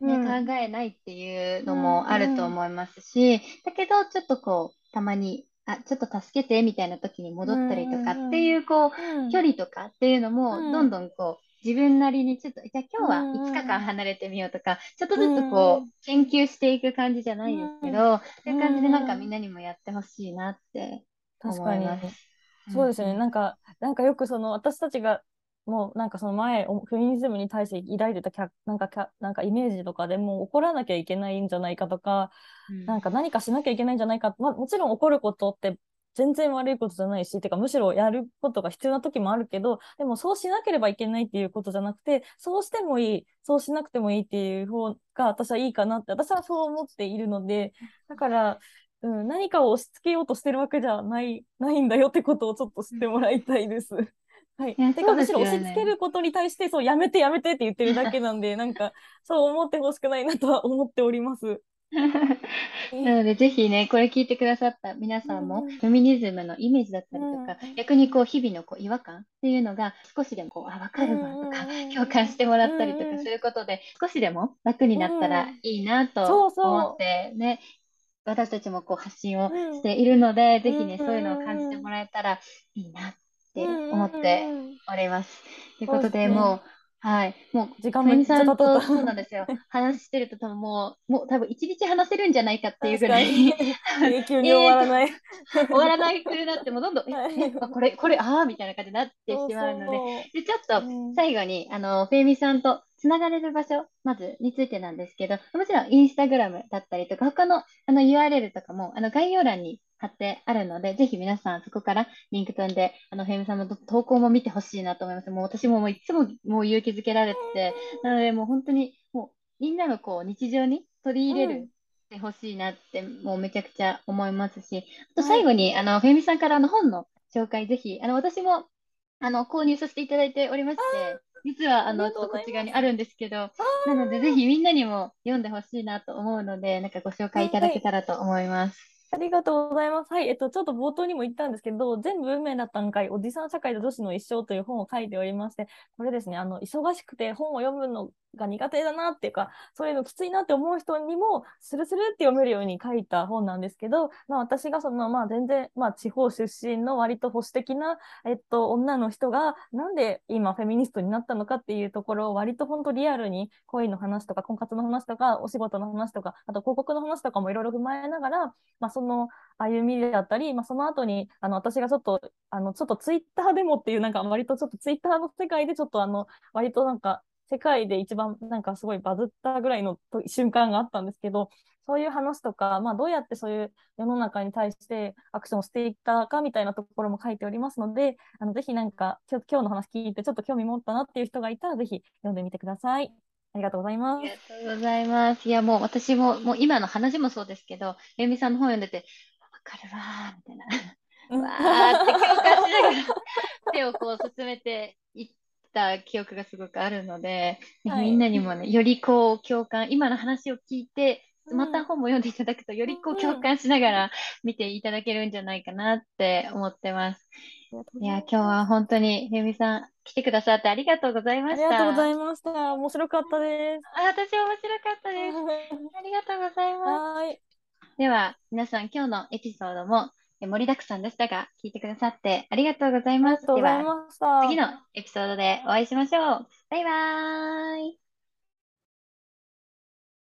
ね、考えないっていうのもあると思いますし、だけどちょっとこうたまにあちょっと助けてみたいな時に戻ったりとかっていうこう、距離とかっていうのもどんどんこう自分なりにちょっとじゃあ今日は5日間離れてみようとか、ちょっとずつこう研究していく感じじゃないですけど、そういう感じでなんかみんなにもやってほしいなって思います。確かに。そうですね、なんか、なんかよくその私たちがもうなんかその前、フェミニズムに対して抱いてたキャなんかキャなんかイメージとかでもう怒らなきゃいけないんじゃないかとか、うん、なんか何かしなきゃいけないんじゃないか、まあ、もちろん怒ることって全然悪いことじゃないし、てかむしろやることが必要な時もあるけど、でもそうしなければいけないっていうことじゃなくて、そうしてもいい、そうしなくてもいいっていう方が私はいいかなって、私はそう思っているので、だから、うん、何かを押し付けようとしてるわけじゃない、ないんだよってことをちょっと知ってもらいたいです。はい。てか、むしろ押し付けることに対して、そう、やめてやめてって言ってるだけなんで、なんか、そう思ってほしくないなとは思っております。なので、ぜひね、これ聞いてくださった皆さんも、フェミニズムのイメージだったりとか、逆にこう、日々のこう違和感っていうのが、少しでもこう、あ、わかるわとか、共感してもらったりとかすることで、少しでも楽になったらいいなと思ってね、私たちもこう発信をしているので、ぜひね、そういうのを感じてもらえたらいいなって思っております。ということで、もう、はい。もう、時間めっちゃ経った。そうなんですよ。話してると多分もう、もう多分一日話せるんじゃないかっていうぐらい。永久に終わらない。終わらないくなって、もうどんどん、え、これ、これ、ああ、みたいな感じになってしまうので、で、ちょっと最後に、あの、フェイミさんとつながれる場所、まずについてなんですけど、もちろんインスタグラムだったりとか、他のあの URL とかもあの概要欄に貼ってあるので、ぜひ皆さんそこからリンク飛んで、あの、フェムさんの投稿も見てほしいなと思います。もう私ももういつももう勇気づけられて、なのでもう本当にもうみんなのこう日常に取り入れる。てほしいなって、もうめちゃくちゃ思いますし、あと最後に、はい、あの、フェミさんからあの本の紹介ぜひ、あの、私も、あの、購入させていただいておりまして、実はあの、ちょっとこっち側にあるんですけど、なのでぜひみんなにも読んでほしいなと思うので、なんかご紹介いただけたらと思います。ありがとうございます。はい。えっと、ちょっと冒頭にも言ったんですけど、全部運命だったんかい、おじさん社会と女子の一生という本を書いておりまして、これですね、あの、忙しくて本を読むのが苦手だなっていうか、そういうのきついなって思う人にも、スルスルって読めるように書いた本なんですけど、まあ私がその、まあ全然、まあ地方出身の割と保守的な、えっと、女の人が、なんで今フェミニストになったのかっていうところを割と本当リアルに恋の話とか、婚活の話とか、お仕事の話とか、あと広告の話とかもいろいろ踏まえながら、まあその歩みだったり、まあその後に、あの私がちょっと、あの、ちょっとツイッターでもっていう、なんか割とちょっとツイッターの世界でちょっとあの、割となんか世界で一番なんかすごいバズったぐらいの瞬間があったんですけど、そういう話とか、まあ、どうやってそういう世の中に対してアクションをしていったかみたいなところも書いておりますので、あのぜひなんか今日今日の話聞いてちょっと興味持ったなっていう人がいたら、ぜひ読んでみてください。ありがとうございます。ありがとうございます。いや、もう私も、もう今の話もそうですけど、レミさんの本読んでて、わかるわー、みたいな。わーって共感しながら手をこう進めていった記憶がすごくあるので、はい、みんなにもね、よりこう共感、今の話を聞いて、また本も読んでいただくと、よりこう共感しながら見ていただけるんじゃないかなって思ってます。いや、今日は本当に、ゆみさん、来てくださってありがとうございました。ありがとうございました。面白かったです。あ、私面白かったです。ありがとうございます。はい。では、皆さん、今日のエピソードも盛りだくさんでしたが、聞いてくださってありがとうございます。ありがとうございました。次のエピソードでお会いしましょう。バイバーイ。